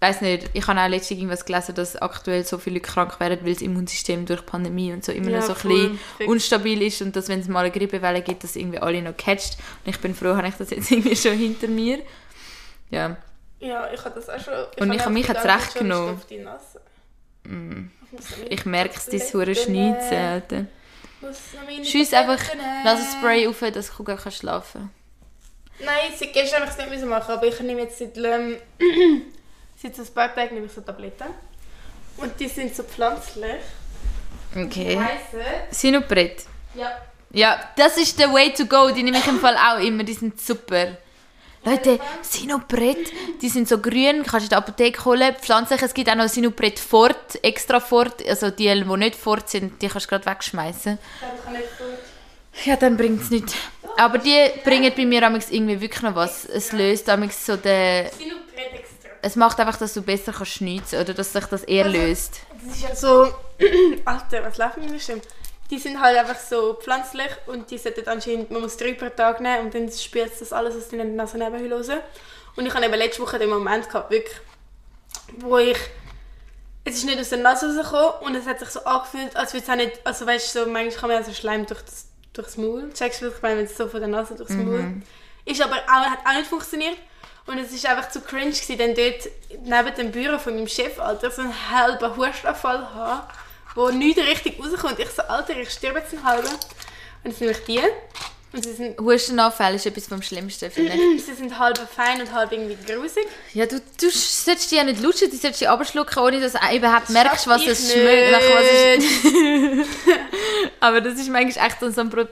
weiß nicht, ich habe auch letztens irgendwas gelesen, dass aktuell so viele Leute krank werden, weil das Immunsystem durch die Pandemie und so immer Ja, noch so ein bisschen Fix. unstabil ist und dass wenn es mal eine Grippewelle gibt, dass irgendwie alle noch catcht. Und ich bin froh, habe ich das jetzt irgendwie schon hinter mir. Ja, Ja, ich habe das auch schon. Und ich habe mich jetzt recht genommen. Mm. ich merke es, dein hure Alter. meine Schieß einfach. Nasenspray auf, dass ich gar schlafen Nein, seit gestern habe ich es nicht machen, aber ich nehme jetzt seit, ähm, seit ein paar Tagen nehme ich so Tabletten. Und die sind so pflanzlich. Okay. Sinopret. Ja. Ja, das ist der way to go. Die nehme ich im Fall auch immer. Die sind super. Leute, Sinopret, die sind so grün, kannst du in der Apotheke holen. Pflanzlich, es gibt auch noch Sinopret Fort, extra Fort. Also die, die nicht Fort sind, die kannst du gerade wegschmeißen. Das kann nicht gut. Ja, dann bringt es nichts. Aber die bringen bei mir irgendwie wirklich noch was. Es löst so den... Es macht einfach, dass du besser kannst schnitzen oder dass sich das eher löst. Das ist ja so. Alter, was läuft mit mir schon? Die sind halt einfach so pflanzlich und die sollten anscheinend, man muss drei pro Tag nehmen und dann spült das alles aus deinen Nasennebenhöhlen raus. Und ich habe eben letzte Woche den Moment gehabt, wirklich, wo ich. Es ist nicht aus der Nase rausgekommen und es hat sich so angefühlt, als würde es auch nicht. Also weißt du, so, manchmal kann man ja so Schleim durch das, durchs Maul. Checkst du, ich meine, wenn es so von der Nase durchs Maul. Ist aber auch, hat auch nicht funktioniert. Und es war einfach zu cringe, gewesen, dann dort neben dem Büro von meinem Chef, Alter, so einen halben Hustenanfall haben, wo nichts richtig rauskommt. Ich so, Alter, ich sterbe jetzt einen halben. Und jetzt nehme ich die. Und sie sind, Hustenanfall ist etwas vom Schlimmsten, finde ich. sie sind halb fein und halb irgendwie grusig. Ja, du, du solltest die ja nicht lutschen, du solltest die abschlucken, ohne dass du überhaupt merkst, was es schmeckt. Nach was. Aber das ist manchmal echt so ein Pro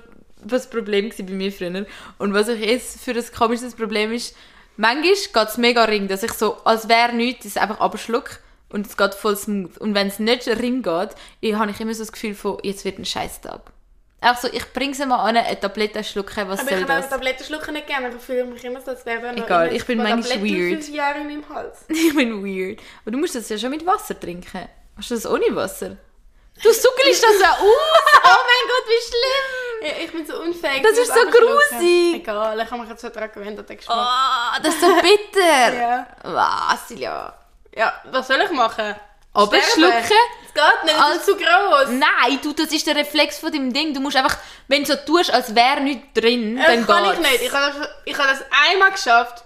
was Problem bei mir früher. Und was ich jetzt für ein komisches Problem ist, manchmal geht es mega ring, dass ich so, als wäre nichts, das einfach abschluck und es geht voll smooth. Und wenn es nicht ring geht, ich, habe ich immer so das Gefühl von, jetzt wird ein Scheißtag. Auch so, ich bringe sie mal an, eine Tablette schlucken, was Aber soll ich kann auch das? Tabletten schlucken nicht gerne, aber ich fühle mich immer so, als wäre noch Egal, ich bin manchmal weird. fünf Jahre in meinem Hals. Ich bin weird. Aber du musst das ja schon mit Wasser trinken. Hast du das ohne Wasser? Du suckelst das ja aus! Oh mein Gott, wie schlimm! Ja, ich bin so unfähig. Das ist so grusig. Egal, ich habe mich jetzt so daran gewöhnt an den Geschmack. Oh, das ist so bitter! Ja. Was, Silja? Ja, was soll ich machen? Aber schlucken? Es geht nicht, das ist zu groß. Nein, du, das ist der Reflex von deinem Ding. Du musst einfach, wenn du so tust, als wäre nichts drin, dann Das kann ich nicht. Ich habe das, ich habe das einmal geschafft,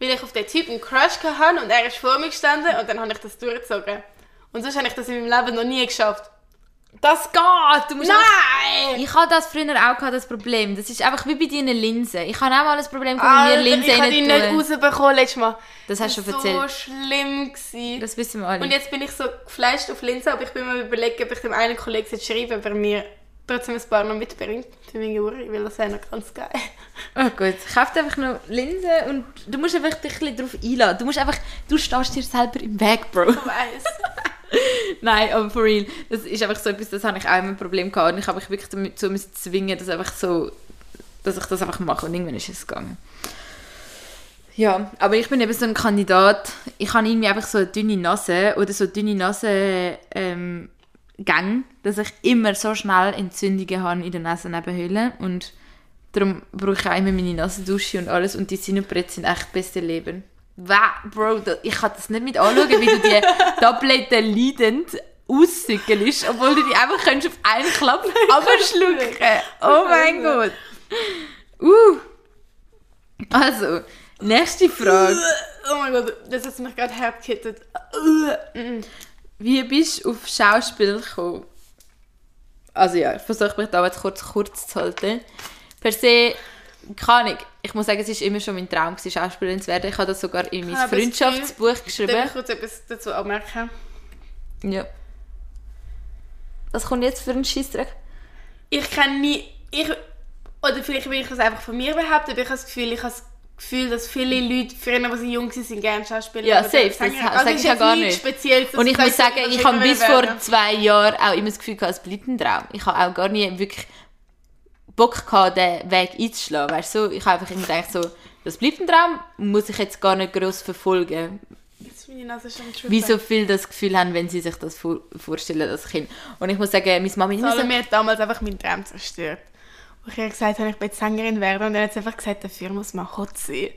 weil ich auf den Typ einen Crush hatte und er ist vor mir gestanden und dann habe ich das durchgezogen. Und sonst habe ich das in meinem Leben noch nie geschafft. Das geht! Du musst einfach- Nein! Ich hatte das früher auch gehabt, das Problem. Das ist einfach wie bei deinen Linsen. Ich habe auch mal das Problem, gehabt, mit mir Linsen ich habe die nicht rausbekommen letztes Mal. Das hast du war schon erzählt. so schlimm. Gewesen. Das wissen wir alle. Und jetzt bin ich so geflasht auf Linsen, aber ich bin mir überlegen, ob ich dem einen Kollegen jetzt schreibe, ob er mir trotzdem ein paar noch mitbringt für meine Uhr, weil das wäre noch ganz geil. Oh gut, kauf dir einfach noch Linsen und du musst einfach dich ein bisschen darauf einladen. Du musst einfach, du stehst dir selber im Weg, Bro. Ich weiss. Nein, aber for real, das ist einfach so etwas, das habe ich auch immer ein Problem gehabt. Und ich habe mich wirklich dazu müssen zwingen, dass einfach so, dass ich das einfach mache. Und irgendwann ist es gegangen. Ja, aber ich bin eben so ein Kandidat, ich habe irgendwie einfach so eine dünne Nase oder so dünne Nase ähm, Gang, dass ich immer so schnell Entzündungen habe in der Nasennebenhöhle. Und darum brauche ich auch immer meine Nasendusche und alles. Und die Sinopret sind echt das beste Leben. Wow, Bro, ich kann das nicht mit anschauen, wie du die Tabletten leidend aussückelst, obwohl du die einfach könntest auf einen Klapp abschlucken Oh mein Gott. Uh. Also, nächste Frage. Oh mein Gott, das hat mich gerade hart gehittet. Wie bist du auf Schauspiel gekommen? Also ja, ich versuche mich da jetzt kurz kurz zu halten. Per se, keine Ahnung. Ich muss sagen, es war immer schon mein Traum, gewesen, Schauspielerin zu werden. Ich habe das sogar in mein das Freundschaftsbuch Darf geschrieben. ich kurz etwas dazu anmerken? Ja. Was kommt jetzt für ein Scheissdreck? Ich kann nie... Ich, oder vielleicht will ich das einfach von mir behaupten, aber ich habe das Gefühl, ich habe das Gefühl, dass viele Leute, früher, als sie jung waren, sind gerne Schauspieler. Ja, safe, das ha- Also sag ist ich ja gar nicht. Spezielles, dass Und ich muss sagen, ich habe bis vor zwei Jahren auch immer das Gefühl gehabt, es bleibt ein Traum. Ich habe auch gar nie wirklich Bock gehabt, den Weg einzuschlagen. Weißt du, ich habe einfach immer gedacht, so, das bleibt ein Traum, muss ich jetzt gar nicht gross verfolgen. Jetzt ist meine Nase schon. Wie so viele das Gefühl haben, wenn sie sich das vor vorstellen, das Kind. Und ich muss sagen, meine Mama immer so, hat damals einfach meinen Traum zerstört. Wo ich ihr gesagt habe, ich will Sängerin werden und dann hat einfach gesagt, dafür muss man hot sein.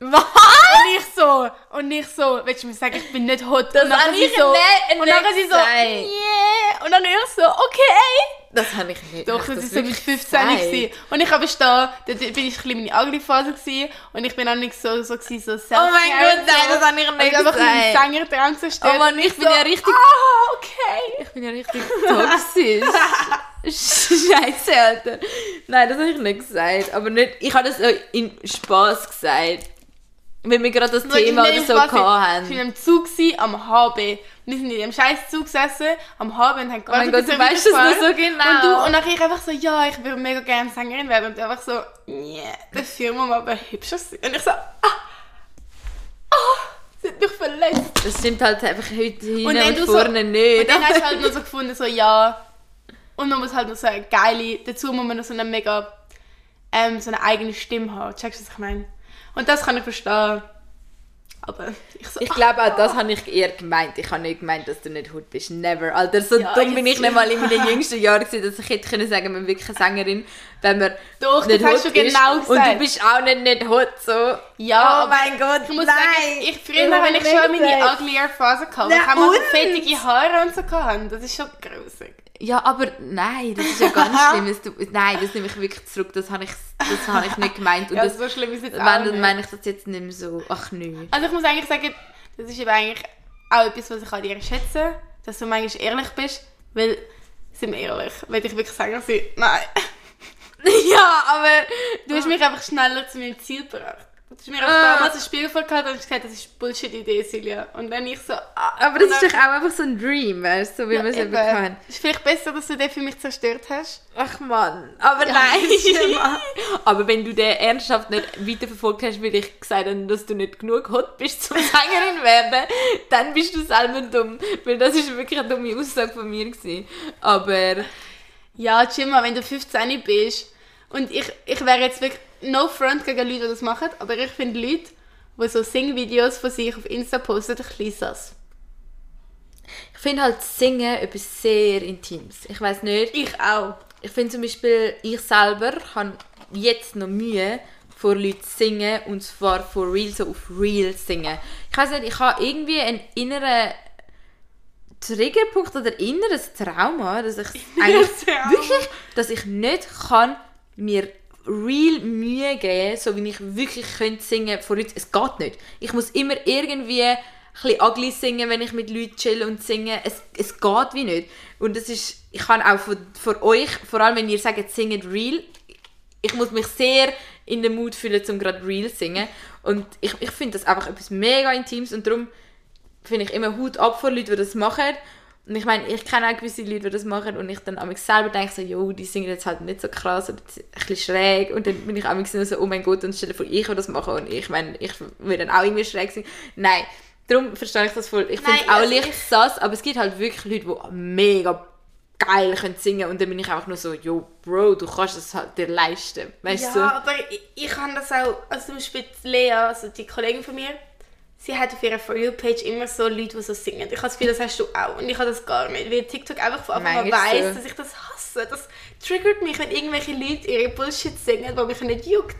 was? Und ich so, und ich so, willst du mir sagen, ich bin nicht hot? Das und dann habe sie so, nicht- und dann nicht sie so, yeah. Und dann ich so, okay. Das habe ich nicht. Doch, das ich war so mit wirklich 15 gesagt? gewesen. Und ich habe da, da bin ich ein meine Ugly-Phase gewesen. Und ich bin auch nicht so, so, gewesen, so Oh mein Gott, nein, das habe ich nicht ich habe einfach meinen gesagt. Sängertraum zerstört. Oh Mann, Und ich bin so, ja richtig- Ah, okay. Ich bin ja richtig toxisch. Scheiße, Alter. Nein, das habe ich nicht gesagt. Aber nicht, ich habe das in Spaß gesagt. Weil wir gerade das Thema oder so quasi- hatten. Ich war im Zug gewesen, am HB. Wir sind in dem scheiß Zug gesessen, am HB und haben Oh mein Gott, du weißt es weiterfährt. so genau. Und du, und dann ich einfach so, ja, ich würde mega gerne Sängerin werden. Und einfach so, nee, der Firma mal aber hübscher sein. Und ich so, ah, ah, sie hat mich verletzt. Das stimmt halt einfach heute hin Und und, du so- vorne nicht. Und dann hast du halt noch so gefunden, so, ja. Und man muss halt noch so eine geile, dazu muss man noch so eine mega, ähm, so eine eigene Stimme haben. Checkst du, was ich meine? Und das kann ich verstehen. Aber ich so, Ich glaube, auch das habe ich eher gemeint. Ich habe nicht gemeint, dass du nicht Hut bist. Never. Alter, so Ja, dumm bin ich nicht mal in meinen jüngsten Jahren gewesen, dass ich hätte können sagen, man wirklich eine Sängerin, wenn man Doch, nicht das hast du genau Und du gesagt. bist auch nicht nicht Hut, so. Ja, oh mein Gott, Ich muss nein. sagen, ich früher, Das wenn ich schon meine gesagt. uglier Phase hatte, Na ich habe mal so fettige Haare und so gehabt, das ist schon grusig. Ja, aber nein, das ist ja ganz schlimm. Tut- Nein, das nehme ich wirklich zurück. Das habe ich, das habe ich nicht gemeint. Und Ja, das, so schlimm ist es jetzt wenn, auch dann meine ich das jetzt nicht mehr so. Ach nö. Also ich muss eigentlich sagen, das ist eben eigentlich auch etwas, was ich an dir schätze, dass du manchmal ehrlich bist, weil, sind wir ehrlich, will ich wirklich sagen, sie, nein. ja, aber Du hast mich einfach schneller zu meinem Ziel gebracht. Du hast mir auch Ah. damals ein Spiel vorgehalten und hast gesagt, das ist Bullshit-Idee, Silja. Und dann ich so, ah. Aber das ist doch auch einfach so ein Dream, weißt du, so wie man es eben kann. Ist vielleicht besser, dass du den für mich zerstört hast? Ach Mann, aber Ja, nein. das ist aber wenn du den ernsthaft nicht weiterverfolgt hast, weil ich gesagt habe, dass du nicht genug hot bist zum Sängerin werden, dann bist du selber dumm. Weil das ist wirklich eine dumme Aussage von mir gewesen. Aber Ja, Jimma, wenn du 15 bist und ich, ich wäre jetzt wirklich no front gegen Leute, die das machen, aber ich finde Leute, die so Singvideos von sich auf Insta posten, ein bisschen sass. ich finde halt Singen etwas sehr Intimes. Ich weiß nicht. Ich auch. Ich finde zum Beispiel, ich selber habe jetzt noch Mühe, vor Leuten zu singen und zwar for real, so auf real singen. Ich weiß nicht, ich habe irgendwie einen inneren Triggerpunkt oder inneres Trauma, dass ich eigentlich Trauma. wirklich, dass ich nicht kann mir real Mühe geben, so wie ich wirklich könnte singen vor Leuten. Es geht nicht. Ich muss immer irgendwie ein ugly singen, wenn ich mit Leuten chill und singe. Es, es geht wie nicht. Und das ist, ich kann auch von, von euch, vor allem wenn ihr sagt, singet real, ich muss mich sehr in den Mut fühlen, um gerade real zu singen. Und ich, ich finde das einfach etwas mega Intimes und darum finde ich immer Hut ab vor Leuten, die das machen. Und ich meine, ich kenne auch gewisse Leute, die das machen und ich dann an mich selber denke so, jo, die singen jetzt halt nicht so krass oder ein bisschen schräg und dann bin ich an mich so, oh mein Gott, und stell dir vor, ich würde das machen und ich meine, ich würde dann auch irgendwie schräg sein. Nein, darum verstehe ich das voll. Ich finde es auch also leicht ich- sass, aber es gibt halt wirklich Leute, die mega geil können singen und dann bin ich einfach nur so, jo, Bro, du kannst es halt dir leisten, weißt Ja, du? aber ich, ich kann das auch, also zum Beispiel Lea, also die Kollegin von mir, sie hat auf ihrer For You-Page immer so Leute, die so singen. Ich habe das Gefühl, das hast du auch. Und ich habe das gar nicht, weil TikTok einfach von Anfang an weiss, so. dass ich das hasse. Das triggert mich, wenn irgendwelche Leute ihre Bullshit singen, die mich nicht juckt.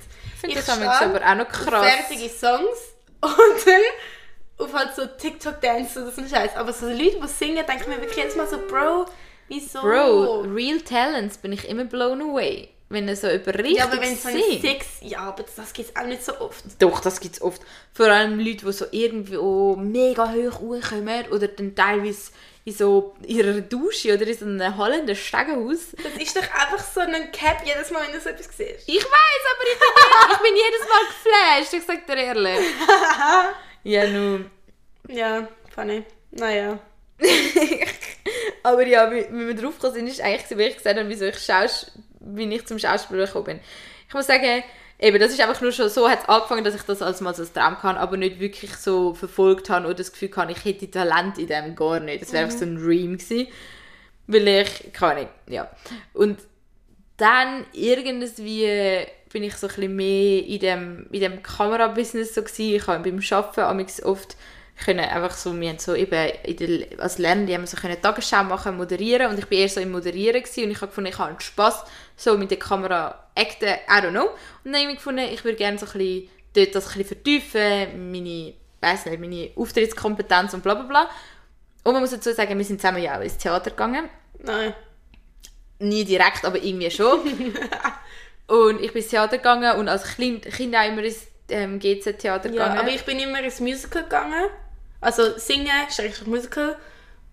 Ich finde manchmal aber auch noch krass. fertige Songs und dann auf halt so TikTok-Dance oder so ein Scheiß. Aber so Leute, die singen, denke ich mir wirklich jedes Mal so, Bro, wieso? Bro, Real Talents bin ich immer blown away. Wenn er so über richtig ja, aber wenn so ein. Six, ja, aber das, gibt es auch nicht so oft. Doch, das gibt es oft. Vor allem Leute, die so irgendwo mega hoch hochkommen oder dann teilweise in so ihrer Dusche oder in so einem hallenden Stegenhaus. Das ist doch einfach so ein Cap jedes Mal, wenn du so etwas siehst. Ich weiß, aber ich bin, ich bin jedes Mal geflasht, ich sag dir ehrlich. ja, nun. Ja, funny. Naja. Aber ja, wie, wie wir drauf gekommen sind, ist eigentlich, wie ich gesagt habe, wieso ich, Schaus wie ich zum Schauspiel gekommen bin. Ich muss sagen, eben, das ist einfach nur schon so, hat es angefangen, dass ich das als mal so als Traum kann, aber nicht wirklich so verfolgt habe oder das Gefühl hatte, ich hätte Talent in dem gar nicht. Das wäre einfach so ein Dream gewesen. Weil ich, keine Ahnung, ja. Und dann irgendwie bin ich so ein bisschen mehr in dem, in dem Kamerabusiness so gewesen. Ich habe beim Arbeiten amigs oft können einfach so, wir haben so eben in der, als Lernende haben wir so können Tagesschau machen, moderieren und ich bin eher so im Moderieren gewesen und ich habe gefunden, ich habe Spass so mit der Kamera acten, I don't know. Und dann habe ich gefunden, ich würde gerne so ein bisschen dort das ein bisschen vertiefen, meine, weiß nicht, meine Auftrittskompetenz und bla bla bla. Und man muss dazu sagen, wir sind zusammen ja auch ins Theater gegangen Nein. nie direkt, aber irgendwie schon. und ich bin ins Theater gegangen und als Kind, kind auch immer ins ähm, GZ-Theater Ja, gegangen. aber ich bin immer ins Musical gegangen. Also singen, schrägstrich Musical.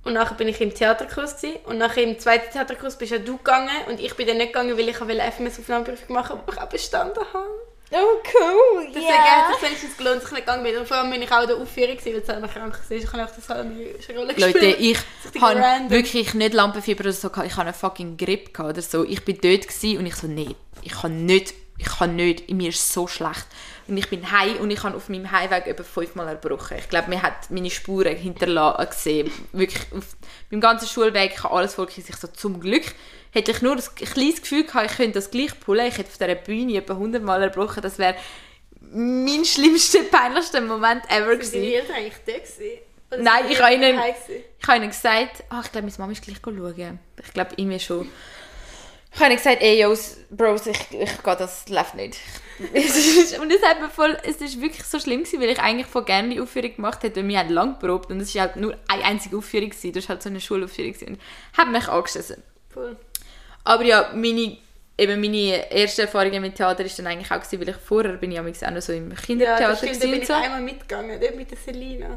Und nachher bin ich im Theaterkurs gewesen. Und nachher im zweiten Theaterkurs bist ja du gegangen. Und ich bin dann nicht gegangen, weil ich wollte FMS-Aufnahmeprüfung machen, aber ich auch bestanden habe. Oh, cool, Deswegen hat es wenigstens gelohnt, dass ich nicht gegangen bin. Und vor allem bin ich auch in der Aufführung, gewesen, weil es selber krank war. Ich habe auch das halt eine Rolle gespielt. Leute, ich habe wirklich nicht Lampenfieber oder so gehabt. Ich hatte eine fucking gehabt oder so. Ich bin dort gewesen und ich so, nee, ich kann nicht, ich kann nicht, mir ist so schlecht. Und ich bin heim und ich habe auf meinem Heimweg etwa fünfmal erbrochen. Ich glaube, mir hat meine Spuren hinterlassen gesehen. Wirklich, auf meinem ganzen Schulweg, ich habe alles voll ich so zum Glück hätte ich nur ein kleines Gefühl gehabt, ich könnte das gleich pullen. Ich hätte auf dieser Bühne etwa 100 Mal erbrochen. Das wäre mein schlimmster, peinlichster Moment ever Sind gewesen. deine Eltern eigentlich da gewesen? Oder Nein, sind ich die habe ihnen-? Ich habe ihnen gesagt, ah, ich glaube, meine Mama ist gleich schauen. Ich glaube, irgendwie schon. Ich habe ihnen gesagt, ey, Jos, Bros, ich, ich gehe, das läuft nicht. Und es, hat mir voll, es ist wirklich so schlimm gewesen, weil ich eigentlich voll gerne die Aufführung gemacht hätte. Und wir haben lang geprobt und es war halt nur eine einzige Aufführung. Gewesen. Das war halt so eine Schulaufführung. Gewesen. Und hat mich angeschissen. Voll. Aber ja, meine, eben meine erste Erfahrung mit Theater ist dann eigentlich auch gewesen, weil ich vorher bin ich auch noch so im Ja, Kindertheater das stimmt, da bin ich so. einmal mitgegangen, dort mit der Selina.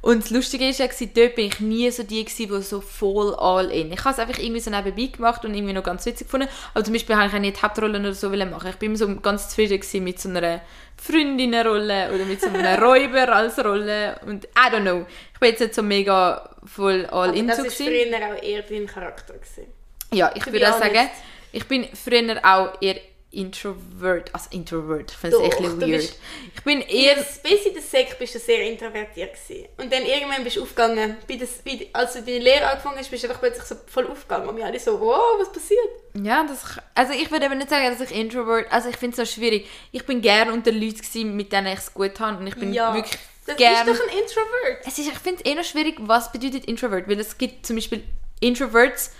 Und das Lustige ist ja, dort bin ich nie so die, gewesen, die so voll all in. Ich habe es einfach irgendwie so nebenbei gemacht und irgendwie noch ganz witzig gefunden. Aber zum Beispiel habe ich auch nicht Hauptrollen oder so machen. Ich bin immer so ganz zufrieden gewesen mit so einer Freundinnenrolle oder mit so einem Räuber als Rolle. Und I don't know. Ich bin jetzt nicht so mega voll all Aber in das so war gewesen. früher auch eher dein Charakter. Gewesen. Ja, ich würde auch sagen, ich bin früher auch eher introvert. Also introvert, ich finde es echt ein weird. bist- Ich bin Eher, bis in der Sek bist du sehr introvertiert gewesen. Und dann irgendwann bist du aufgegangen. Bei das, bei, als du deine Lehre angefangen hast, bist du einfach plötzlich so voll aufgegangen. Und wir alle so, wow, was passiert? Ja, das, also ich würde eben nicht sagen, dass ich introvert, also ich finde es so schwierig. Ich bin gerne unter Leuten gewesen, mit denen ich es gut habe und ich bin ja, wirklich das gerne... ist doch ein Introvert. Es ist, ich finde es eher noch schwierig, was bedeutet Introvert, weil es gibt zum Beispiel Introverts,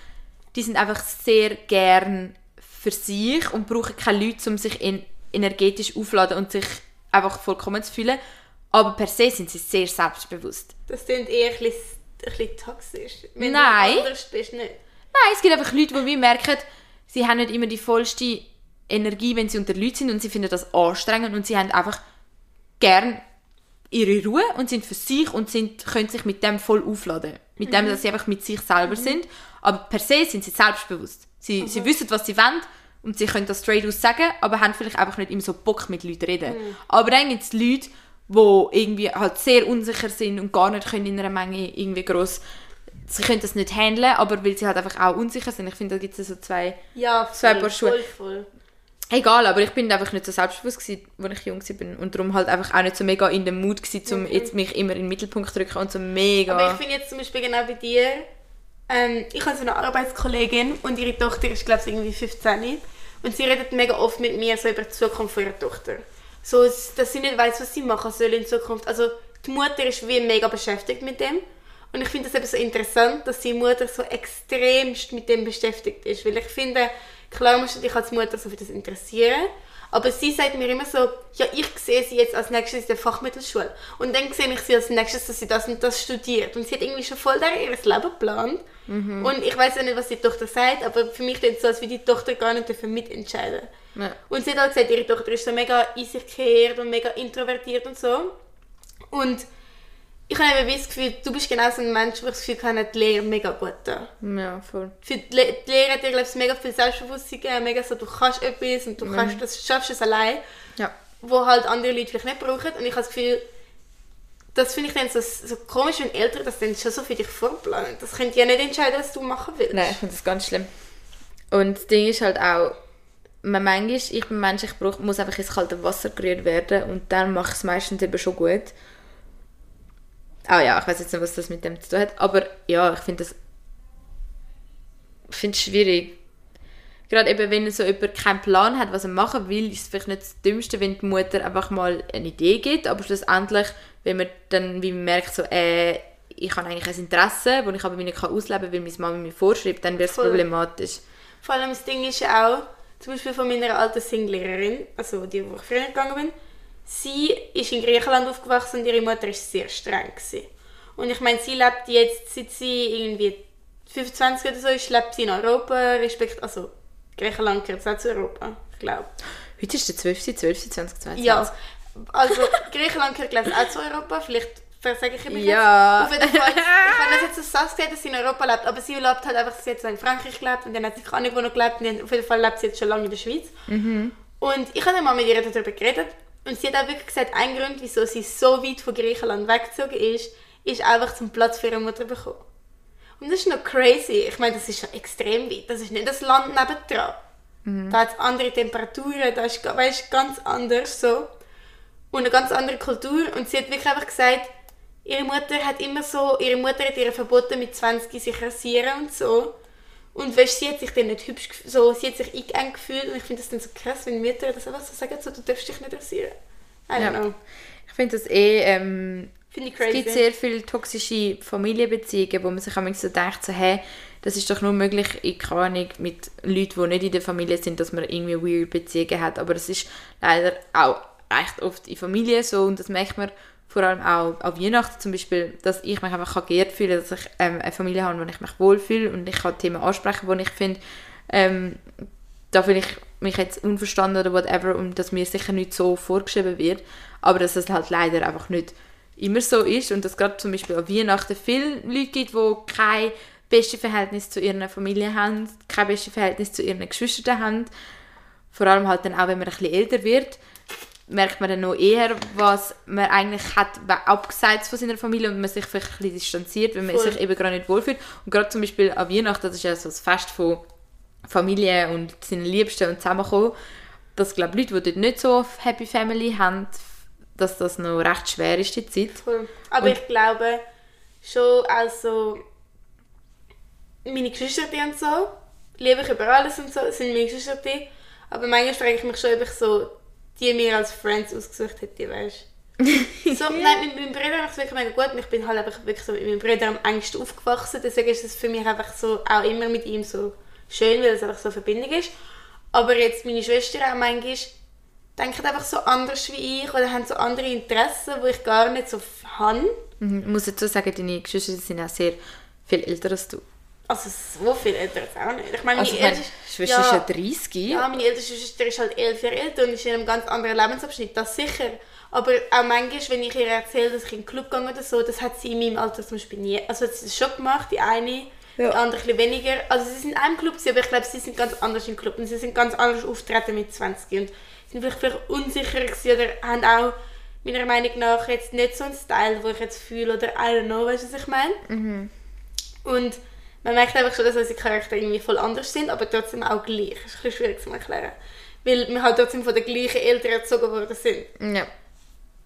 die sind einfach sehr gern für sich und brauchen keine Leute, um sich en energetisch aufzuladen und sich einfach vollkommen zu fühlen. Aber per se sind sie sehr selbstbewusst. Das klingt eher ein bisschen, ein bisschen toxisch. Wenn Nein. du anders bist, nicht. Nein, es gibt einfach Leute, die wie merken, sie haben nicht immer die vollste Energie, wenn sie unter Leuten sind und sie finden das anstrengend und sie haben einfach gern ihre Ruhe und sind für sich und sind, können sich mit dem voll aufladen. Mit dem, dass sie einfach mit sich selber sind. Aber per se sind sie selbstbewusst. Sie, sie wissen, was sie wollen und sie können das straight aus sagen, aber haben vielleicht einfach nicht immer so Bock mit Leuten reden. Aber dann gibt es Leute, die irgendwie halt sehr unsicher sind und gar nicht können in einer Menge irgendwie gross sie können das nicht handeln, aber weil sie halt einfach auch unsicher sind. Ich finde, da gibt es so zwei... Ja, Zwei voll, Paar Schuhe. voll, voll. Egal, aber ich bin einfach nicht so selbstbewusst gewesen, als ich jung war und darum halt einfach auch nicht so mega in dem Mut gewesen, um jetzt mich immer in den Mittelpunkt zu drücken und so mega... Aber ich finde jetzt zum Beispiel genau bei dir, ähm, ich habe so eine Arbeitskollegin und ihre Tochter ist glaube ich irgendwie 15 und sie redet mega oft mit mir so über die Zukunft ihrer Tochter. So, dass sie nicht weiß, was sie machen soll in Zukunft. Also die Mutter ist wie mega beschäftigt mit dem und ich finde das eben so interessant, dass die Mutter so extremst mit dem beschäftigt ist, weil ich finde, klar musst du dich als Mutter so für das interessieren, aber sie sagt mir immer so, ja, ich sehe sie jetzt als nächstes in der Fachmittelschule. Und dann sehe ich sie als nächstes, dass sie das und das studiert. Und sie hat irgendwie schon voll ihr Leben geplant. Und ich weiß ja nicht, was die Tochter sagt, aber für mich klingt es so, als würde die Tochter gar nicht dafür mitentscheiden. Ja. Und sie hat halt gesagt, ihre Tochter ist so mega in sich gekehrt und mega introvertiert und so. Und ich habe eben das Gefühl, du bist genau so ein Mensch, wo ich das Gefühl habe, die Lehre mega gut da. Ja, voll. Für die, Le die Lehre hat dir, glaube ich, mega viel Selbstbewusstsein gegeben, mega so, du kannst etwas und du kannst das, schaffst es allein, Ja. wo halt andere Leute vielleicht nicht brauchen. Und ich habe das Gefühl, das finde ich dann so, so komisch, wenn Eltern das dann schon so für dich vorplanen. Das könnt ihr ja nicht entscheiden, was du machen willst. Nein, ich finde das ganz schlimm. Und das Ding ist halt auch, man manchmal, ich bin Mensch, ich brauch, muss einfach ins kalte Wasser gerührt werden und dann mache ich es meistens eben schon gut. Ah ja, ich weiß jetzt nicht, was das mit dem zu tun hat, aber ja, ich finde das finde es schwierig. Gerade eben, wenn so jemand keinen Plan hat, was er machen will, ist es vielleicht nicht das Dümmste, wenn die Mutter einfach mal eine Idee gibt, aber schlussendlich, wenn man dann wie man merkt, so, äh, ich habe eigentlich ein Interesse, das ich aber nicht ausleben kann, weil meine Mama mir vorschreibt, dann wird es problematisch. Vor allem das Ding ist ja auch, zum Beispiel von meiner alten Singlehrerin, also die, wo ich früher gegangen bin, sie ist in Griechenland aufgewachsen und ihre Mutter ist sehr streng gewesen. Und ich meine, sie lebt jetzt, seit sie irgendwie 25 oder so ist, lebt sie in Europa, respekt, also Griechenland gehört auch zu Europa, ich glaube. Heute ist der 12. 12. 2022. Ja, also Griechenland gehört glaube ich auch zu Europa, vielleicht versage ich mich Ja. jetzt. Auf jeden Fall, ich habe das jetzt so sass gesagt, dass sie in Europa lebt, aber sie lebt halt einfach, sie hat in Frankreich gelebt und dann hat sie keine Ahnung, wo noch gelebt und dann- auf jeden Fall lebt sie jetzt schon lange in der Schweiz. Und ich habe dann mal mit ihr darüber geredet und sie hat auch wirklich gesagt, ein Grund, wieso sie so weit von Griechenland weggezogen ist, ist einfach zum Platz für ihre Mutter bekommen. Und das ist noch crazy. Ich meine, das ist schon extrem weit. Das ist nicht das Land nebendran. Mhm. Da hat es andere Temperaturen, da ist weißt, ganz anders so. Und eine ganz andere Kultur. Und sie hat wirklich einfach gesagt, ihre Mutter hat immer so, ihre Mutter hat ihr verboten, mit 20 sich rasieren und so. Und weißt, sie hat sich dann nicht hübsch so, sie hat sich eingegangen gefühlt und ich finde das dann so krass, wenn Mütter das einfach so sagen, so, du darfst dich nicht rasieren. I don't ja. know. Ich finde das eh, ähm, crazy. es gibt sehr viele toxische Familienbeziehungen, wo man sich manchmal so denkt, so, hey, das ist doch nur möglich, ich keine Ahnung, mit Leuten, die nicht in der Familie sind, dass man irgendwie weird Beziehungen hat, aber das ist leider auch echt oft in Familien so und das merkt man vor allem auch an Weihnachten zum Beispiel, dass ich mich einfach geehrt fühle, dass ich ähm, eine Familie habe, wo ich mich wohlfühle und ich kann Themen ansprechen, wo ich finde, ähm, da fühle ich mich jetzt unverstanden oder whatever und dass mir sicher nicht so vorgeschrieben wird, aber dass es halt leider einfach nicht immer so ist und dass gerade zum Beispiel an Weihnachten viele Leute gibt, die kein bestes Verhältnis zu ihrer Familie haben, kein bestes Verhältnis zu ihren Geschwistern haben, vor allem halt dann auch, wenn man ein bisschen älter wird, merkt man dann noch eher, was man eigentlich hat abgeseits von seiner Familie und man sich vielleicht ein bisschen distanziert, wenn man Voll. sich eben gerade nicht wohlfühlt. Und gerade zum Beispiel an Weihnachten, das ist ja so das Fest von Familie und seinen Liebsten und zusammenkommen, dass glaube Leute, die dort nicht so Happy Family haben, dass das noch recht schwer ist, die Zeit. Voll. Aber Und- ich glaube schon, also meine Geschwister und so, liebe ich über alles und so, sind meine Geschwister. Aber manchmal frage ich mich schon, ob ich so die mir als Friends ausgesucht hätte, weißt du. So, nein, mit meinem Bruder ich es wirklich mega gut ich bin halt einfach wirklich so mit meinem Bruder am engsten aufgewachsen, deswegen ist es für mich einfach so, auch immer mit ihm so schön, weil es einfach so eine Verbindung ist. Aber jetzt meine Schwester auch manchmal denken einfach so anders wie ich oder haben so andere Interessen, die ich gar nicht so habe. Mhm. Ich muss dazu sagen, deine Geschwister sind auch sehr viel älter als du. Also so viel älter jetzt auch nicht. Ich meine, Also meine älteste Schwester ist ja 30. ja, meine älteste Schwester ist halt elf Jahre älter und ist in einem ganz anderen Lebensabschnitt, das sicher. Aber auch manchmal, wenn ich ihr erzähle, dass ich in den Club gehe oder so, das hat sie in meinem Alter zum Beispiel nie. Also hat sie das schon gemacht, die eine, Ja. die andere ein weniger. Also sie sind in einem Club, aber ich glaube, sie sind ganz anders im Club und sie sind ganz anders auftreten mit 20 und sind vielleicht, vielleicht unsicher gewesen oder haben auch meiner Meinung nach jetzt nicht so einen Style, wo ich jetzt fühle oder I don't know, weißt du, was ich meine? Und man merkt einfach schon, dass unsere Charakter irgendwie voll anders sind, aber trotzdem auch gleich. Das ist ein bisschen schwierig zu erklären. Weil wir halt trotzdem von den gleichen Eltern erzogen worden sind. Ja.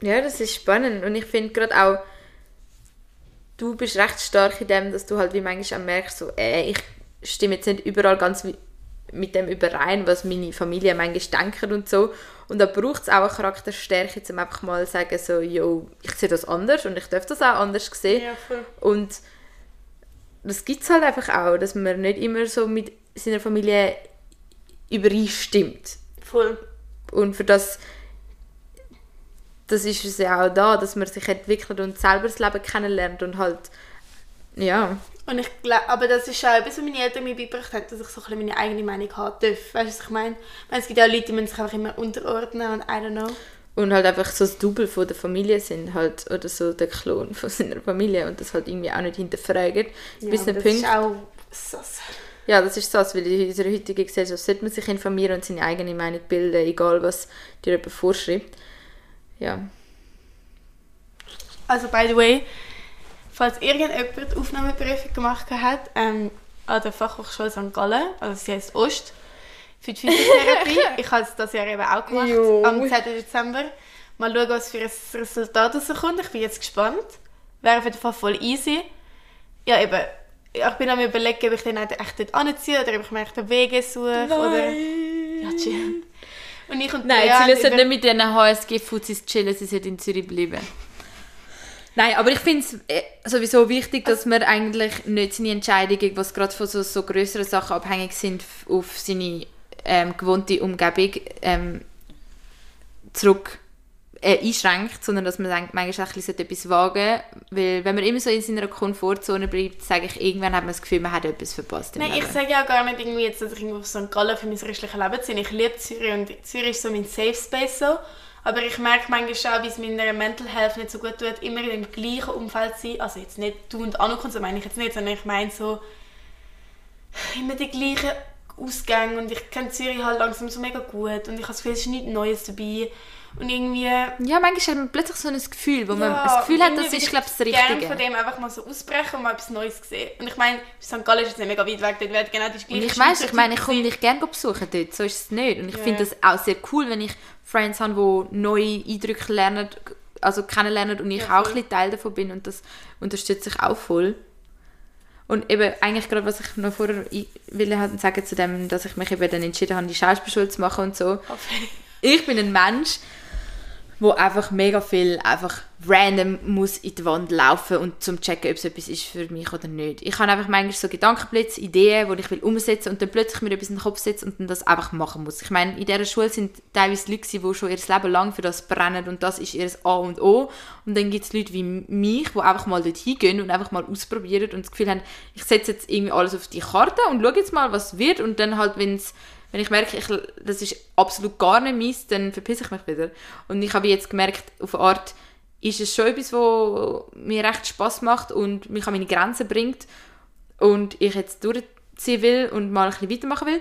Ja, das ist spannend. Und ich finde gerade auch, du bist recht stark in dem, dass du halt wie manchmal auch merkst, so, äh, ich stimme jetzt nicht überall ganz mit dem überein, was meine Familie manchmal denken und so. Und da braucht es auch eine Charakterstärke, um einfach mal zu sagen, so, yo, ich sehe das anders und ich darf das auch anders sehen. Ja, voll. Und das gibt es halt einfach auch, dass man nicht immer so mit seiner Familie übereinstimmt. Voll. Und für das, das ist es ja auch da, dass man sich entwickelt und selber das Leben kennenlernt und halt, ja, Und ich glaube, aber das ist auch etwas, was meine Eltern mir beigebracht haben, dass ich so ein bisschen meine eigene Meinung haben darf. Weißt du, was ich meine? Ich meine, Es gibt ja auch Leute, die müssen sich einfach immer unterordnen und I don't know. Und halt einfach so das Double von der Familie sind halt, oder so der Klon von seiner Familie und das halt irgendwie auch nicht hinterfragen. Ja, bis das Punkt, ist auch sass. ja, das ist das, weil in unserer heutigen Gesellschaft sollte man sich informieren und seine eigene Meinung bilden, egal was dir jemand vorschreibt. Ja. Also, by the way, falls irgendjemand Aufnahmeprüfung gemacht hat, ähm, an der Fachhochschule St. Gallen, also sie heißt Ost, für die Physiotherapie. ich habe es das Jahr eben auch gemacht, Jo. am 10. Dezember. Mal schauen, was für ein Resultat rauskommt. Ich bin jetzt gespannt. Wäre auf jeden Fall voll easy. Ja, eben. Ich bin am überlegen, ob ich den echt dort anziehe oder ob ich mir echt einen Weg suche. Oder... Ja, chill. Und ich und Nein, sie müssen über- nicht mit diesen HSG-Fuzis chillen, sie sollten in Zürich bleiben. Nein, aber ich finde es äh, sowieso wichtig, dass man eigentlich nicht seine Entscheidungen, was gerade von so, so größeren Sachen abhängig sind, auf seine ähm, gewohnte Umgebung ähm, zurück äh, einschränkt, sondern dass man denkt, manchmal auch ein bisschen etwas wagen weil wenn man immer so in seiner Komfortzone bleibt, sage ich, irgendwann hat man das Gefühl, man hat etwas verpasst Nein, ich sage ja gar nicht irgendwie jetzt, dass ich irgendwo auf St. Gallen für mein restliches Leben bin. Ich liebe Zürich und Zürich ist so mein Safe Space so. Aber ich merke manchmal schon, wie es meiner Mental Health nicht so gut tut, immer in dem gleichen Umfeld zu sein. Also jetzt nicht du und Anuk und so meine ich jetzt nicht, sondern ich meine so immer die gleichen Ausgänge und ich kenne Zürich halt langsam so mega gut und ich habe das Gefühl, es ist nichts Neues dabei. Und irgendwie... Ja, manchmal hat man plötzlich so ein Gefühl, wo man das Gefühl hat, das ist, glaube ich, das gerne Richtige. von dem einfach mal so ausbrechen und mal etwas Neues sehen. Und ich meine, St. Gallen ist jetzt nicht mega weit weg, dort wird genau die Und gleiche ich weiß, ich meine, ich komme dich gerne besuchen dort, so ist es nicht. Und ich Ja. finde das auch sehr cool, wenn ich Friends habe, die neue Eindrücke lernen, also kennenlernen und ich Ja, auch ein bisschen Teil davon bin und das unterstütze ich auch voll. Und eben eigentlich gerade, was ich noch vorher will halt sagen zu dem, dass ich mich eben dann entschieden habe, die Schauspielschule zu machen und so. Ich bin ein Mensch, wo einfach mega viel einfach random muss in die Wand laufen und zum checken, ob es etwas ist für mich oder nicht. Ich habe einfach manchmal so Gedankenblitze, Ideen, die ich will umsetzen und dann plötzlich mir etwas in den Kopf setze und dann das einfach machen muss. Ich meine, in dieser Schule sind teilweise Leute, die schon ihr Leben lang für das brennen und das ist ihr A und O. Und dann gibt es Leute wie mich, die einfach mal dort hingehen und einfach mal ausprobieren und das Gefühl haben, ich setze jetzt irgendwie alles auf die Karte und schaue jetzt mal, was wird und dann halt, wenn es wenn ich merke, ich, das ist absolut gar nicht meins, dann verpisse ich mich wieder. Und ich habe jetzt gemerkt, auf eine Art ist es schon etwas, was mir recht Spaß macht und mich an meine Grenzen bringt und ich jetzt durchziehen will und mal ein bisschen weitermachen will.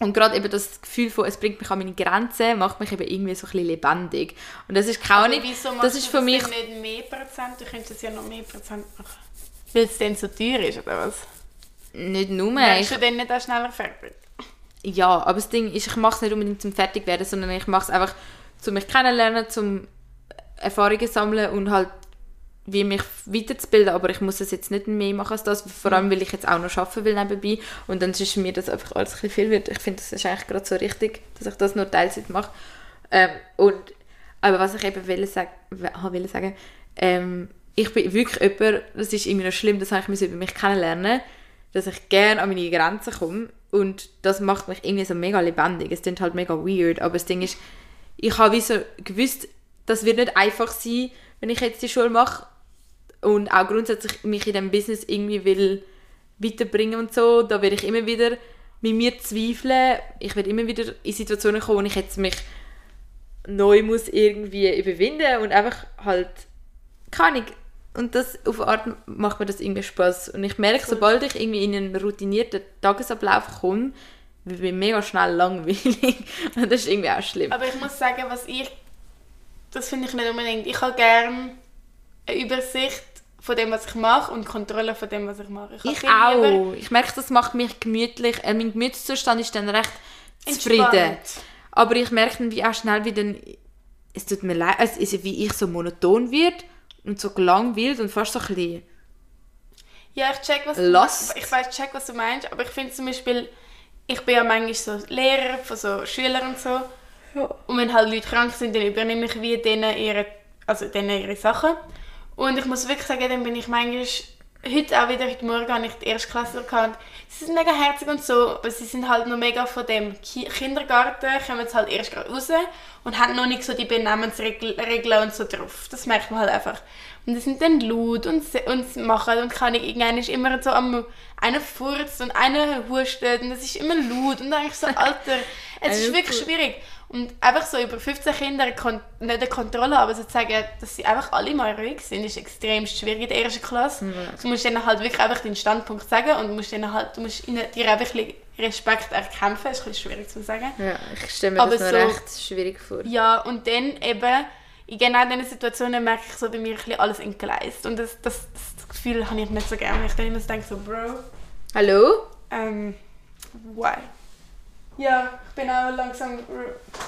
Und gerade eben das Gefühl von, es bringt mich an meine Grenzen, macht mich eben irgendwie so ein bisschen lebendig. Und das ist keine Ahnung, das ist für mich... denn nicht mehr Prozent? Du könntest ja noch mehr Prozent machen. Weil es dann so teuer ist, oder was? Nicht nur, Wärst du dann nicht auch schneller fertig? Ja, aber das Ding ist, ich mache es nicht unbedingt zum fertig werden, sondern ich mache es einfach, zum mich kennenlernen, zum Erfahrungen sammeln und halt wie mich weiterzubilden, aber ich muss es jetzt nicht mehr machen als das, vor allem, weil ich jetzt auch noch arbeiten will nebenbei. Und dann ist mir das einfach alles ein bisschen viel wird. Ich finde, das ist eigentlich gerade so richtig, dass ich das nur Teilzeit mache. Ähm, und, aber was ich eben will sagen, will sagen ähm, ich bin wirklich jemand, das ist irgendwie noch schlimm, das habe ich über mich kennenlernen, dass ich gerne an meine Grenzen komme und das macht mich irgendwie so mega lebendig. Es klingt halt mega weird, aber das Ding ist, ich habe so gewusst, das wird nicht einfach sein, wenn ich jetzt die Schule mache und auch grundsätzlich mich in dem Business irgendwie will weiterbringen und so, da werde ich immer wieder mit mir zweifeln. Ich werde immer wieder in Situationen kommen, wo ich jetzt mich neu muss irgendwie überwinden und einfach halt keine Ahnung. Und das auf eine Art macht mir das irgendwie Spaß. Und ich merke, sobald ich irgendwie in einen routinierten Tagesablauf komme, wird mir mega schnell langweilig. Und das ist irgendwie auch schlimm. Aber ich muss sagen, was ich... Das finde ich nicht unbedingt. Ich habe gerne eine Übersicht von dem, was ich mache und Kontrolle von dem, was ich mache. habe Ich viel lieber auch. Ich merke, das macht mich gemütlich. Äh, mein Gemütszustand ist dann recht zufrieden. Entspannt. Aber ich merke dann wie auch schnell, wie dann, es tut mir leid, es ist wie ich so monoton wird und so gelangweilt und fast so ein bisschen, Ja, ich check, was Lost. du Ich weiß, check, was du meinst, aber ich finde zum Beispiel, ich bin ja manchmal so Lehrer von so Schülern und so. Und wenn halt Leute krank sind, dann übernehme ich wie denen ihre, also denen ihre Sachen. Und ich muss wirklich sagen, dann bin ich manchmal, heute auch wieder, heute Morgen habe ich die Erstklassler gehabt. Sie sind mega herzig und so, aber sie sind halt noch mega von dem Ki Kindergarten, kommen jetzt halt erst gerade raus und haben noch nicht so die Benehmensregeln und so drauf. Das merkt man halt einfach. Und die sind dann laut und, und machen und kann ich, irgendwann ist immer so am, einer furzt und einer hustet und es ist immer laut und dann denke ich so, Alter, es ist wirklich schwierig. Und einfach so über 15 Kinder nicht eine Kontrolle haben, aber so zu sagen, dass sie einfach alle mal ruhig sind, ist extrem schwierig in der ersten Klasse. Du musst ihnen halt wirklich einfach deinen Standpunkt sagen und musst ihnen halt, du musst ihnen, dir einfach ein Respekt erkämpfen, ist ein schwierig zu sagen. ja, ich stelle mir Aber das so- recht schwierig vor. Ja, und dann eben, in genau diesen Situationen merke ich so bei mir ein alles entgleist. Und das, das, das Gefühl habe ich nicht so gerne. Ich dann immer so denke so, Bro, Hallo? ähm, why? Ja, ich bin auch langsam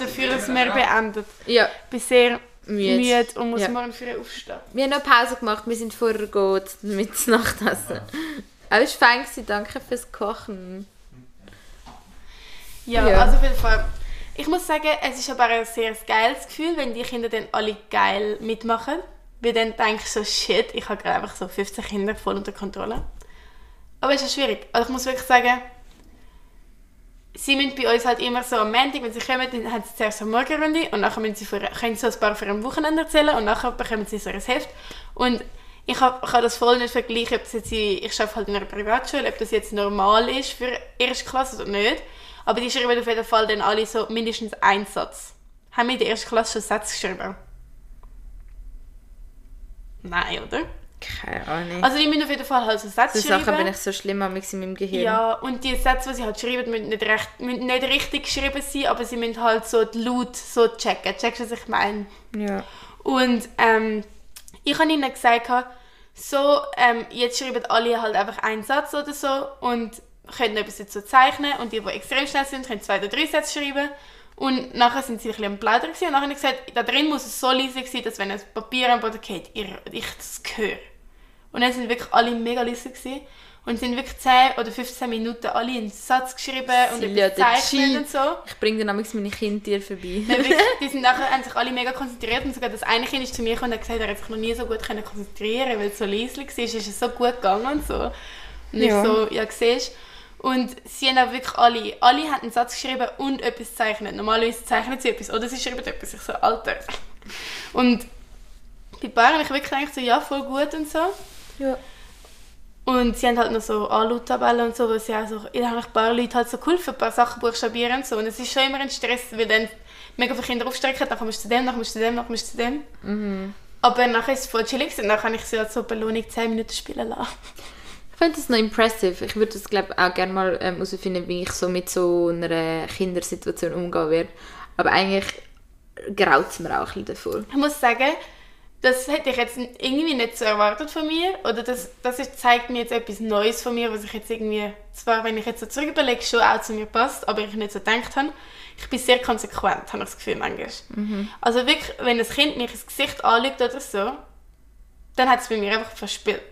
dafür, dass wir beendet. Ja, Ich bin sehr Müde. müde, und muss Ja. morgen früh aufstehen. wir haben noch Pause gemacht, wir sind vorher gut mit Nachtessen. Aber es war fein, danke fürs Kochen. Ja, Ja. also auf jeden Fall. Ich muss sagen, es ist aber ein sehr geiles Gefühl, wenn die Kinder dann alle geil mitmachen. Weil dann denke ich so, shit, ich habe gerade einfach so 15 Kinder voll unter Kontrolle. Aber es ist schwierig. Also ich muss wirklich sagen, sie müssen bei uns halt immer so am Montag, wenn sie kommen, dann haben sie zuerst eine Morgenrunde und nachher müssen sie für, können sie so ein paar für ein Wochenende erzählen und nachher bekommen sie so ein Heft. Und ich hab das voll nicht vergleichen, ob das jetzt, ich arbeite halt in einer Privatschule, ob das jetzt normal ist für erste Klasse oder nicht. Aber die schreiben auf jeden Fall dann alle so mindestens einen Satz. Haben wir in der ersten Klasse schon Sätze geschrieben? Nein, oder? Keine Ahnung. Also die müssen auf jeden Fall halt so Sätze so schreiben. Sachen bin ich so schlimm am in meinem Gehirn. Ja, und die Sätze, die sie halt schreiben, müssen nicht, recht, müssen nicht richtig geschrieben sein, aber sie müssen halt so die Laut so checken. Checkst du, was ich meine? Ja. Und ähm, ich habe ihnen gesagt, so, ähm, jetzt schreiben alle halt einfach einen Satz oder so und können etwas dazu zeichnen und die, die extrem schnell sind, können zwei oder drei Sätze schreiben. Und nachher sind sie ein bisschen am Plaudern und nachher habe ich gesagt, da drin muss es so leise sein, dass wenn ein Papier am Boden geht, ich, ich das höre. Und dann sind wirklich alle mega leise gewesen. Und sind wirklich 10 oder 15 Minuten alle einen Satz geschrieben und Silja, etwas der gezeichnet und so. Ich bringe dann manchmal meine Kinder vorbei. Wirklich, die sind nachher, haben sich alle mega konzentriert und sogar das eine Kind ist zu mir gekommen und hat gesagt, er hat sich noch nie so gut können konzentrieren weil es so leise war, ist es so gut gegangen und so. Und Ja. ich so, ja, siehst Und sie haben auch wirklich alle, alle haben einen Satz geschrieben und etwas gezeichnet. Normalerweise zeichnen sie etwas oder sie schreiben etwas. Ich so, Alter. Und bei Bayern ich wirklich gedacht, so, ja, voll gut und so. Ja. Und sie haben halt noch so Anlauttabellen und so, wo sie auch so, da haben ein paar Leute halt so geholfen, ein paar Sachen buchstabieren und so. Und es ist schon immer ein Stress, weil dann mega viele Kinder aufstrecken, dann kommst du zu dem, dann kommst du zu dem, dann kommst du zu dem. Mhm. Aber nachher ist es voll chillig und dann kann ich sie halt so Belohnung 10 Minuten spielen lassen. Ich finde das noch impressive. Ich würde das glaube auch gerne mal ähm, herausfinden, wie ich so mit so einer Kindersituation umgehen werde. Aber eigentlich graut es mir auch ein bisschen davor. Ich muss sagen, das hätte ich jetzt irgendwie nicht so erwartet von mir. Oder das, das ist, zeigt mir jetzt etwas Neues von mir, was ich jetzt irgendwie, zwar wenn ich jetzt so zurück überlege, schon auch zu mir passt, aber ich nicht so gedacht habe. Ich bin sehr konsequent, habe ich das Gefühl manchmal. Also wirklich, wenn ein Kind mich ins Gesicht anschaut oder so, dann hat es bei mir einfach verspielt.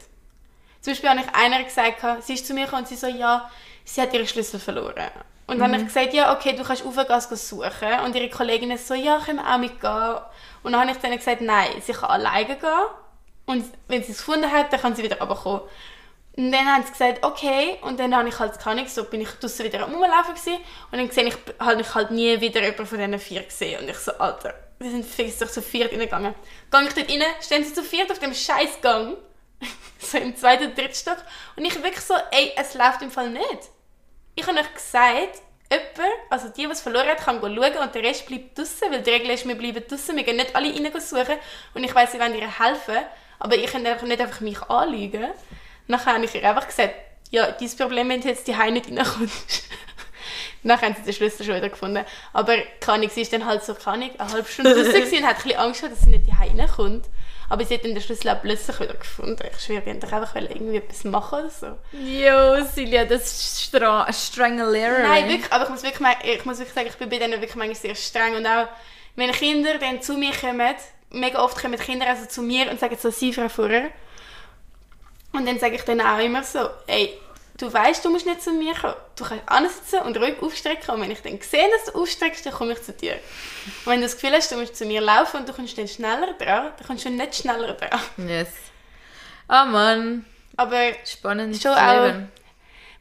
Zum Beispiel habe ich einer gesagt, sie ist zu mir gekommen und sie so, ja, sie hat ihre Schlüssel verloren. Und dann habe ich gesagt, ja, okay, du kannst aufgehen, gehen suchen. Und ihre Kolleginnen so, ja, können wir auch mitgehen. Und dann habe ich denen gesagt, nein, sie kann alleine gehen. Und wenn sie es gefunden hat, dann kann sie wieder runterkommen. Und dann haben sie gesagt, okay. Und dann habe ich halt keine Ahnung, so bin ich draußen wieder am Rumlaufen gewesen. Und dann sehe ich, habe ich halt nie wieder jemanden von diesen vier gesehen. Und ich so, Alter, wir sind fix doch zu viert reingegangen. Gehe ich dort rein, stehen sie zu viert auf dem scheiß Gang. so im zweiten dritten Stock. Und ich wirklich so, ey, es läuft im Fall nicht. Ich habe euch gesagt, jemand, also die, die es verloren hat, kann schauen und der Rest bleibt draußen, weil die Regel ist, wir bleiben draußen, wir gehen nicht alle rein suchen. Und ich weiss, sie wollen ihr helfen, aber ich kann einfach nicht einfach mich anlügen. Nachher habe ich ihr einfach gesagt, ja, dein Problem, wenn du jetzt die nicht reinkommst. Nachher haben sie den Schlüssel schon wieder gefunden. Aber keine Ahnung, sie ist dann halt so, keine Ahnung, eine halbe Stunde draußen und hat ein bisschen Angst gehabt, dass sie nicht die reinkommt. Aber sie hat dann den Schlüssel auch plötzlich wieder gefunden. Ich schwöre, die haben doch einfach irgendwie etwas machen oder so. Jo, Silja, das ist stra Stranglerer. Nein, wirklich, aber ich muss wirklich, ich muss wirklich sagen, ich bin bei denen wirklich manchmal sehr streng. Und auch, wenn Kinder dann zu mir kommen, mega oft kommen Kinder also zu mir und sagen so, sie, Frau Furrer. Und dann sage ich dann auch immer so, ey, du weißt, du musst nicht zu mir kommen. Du kannst ansitzen und ruhig aufstrecken. Und wenn ich dann sehe, dass du aufstreckst, dann komme ich zu dir. Und wenn du das Gefühl hast, du musst zu mir laufen und du kommst dann schneller dran, dann kommst du nicht schneller dran. Yes. Ah Mann, Aber spannend Schon auch.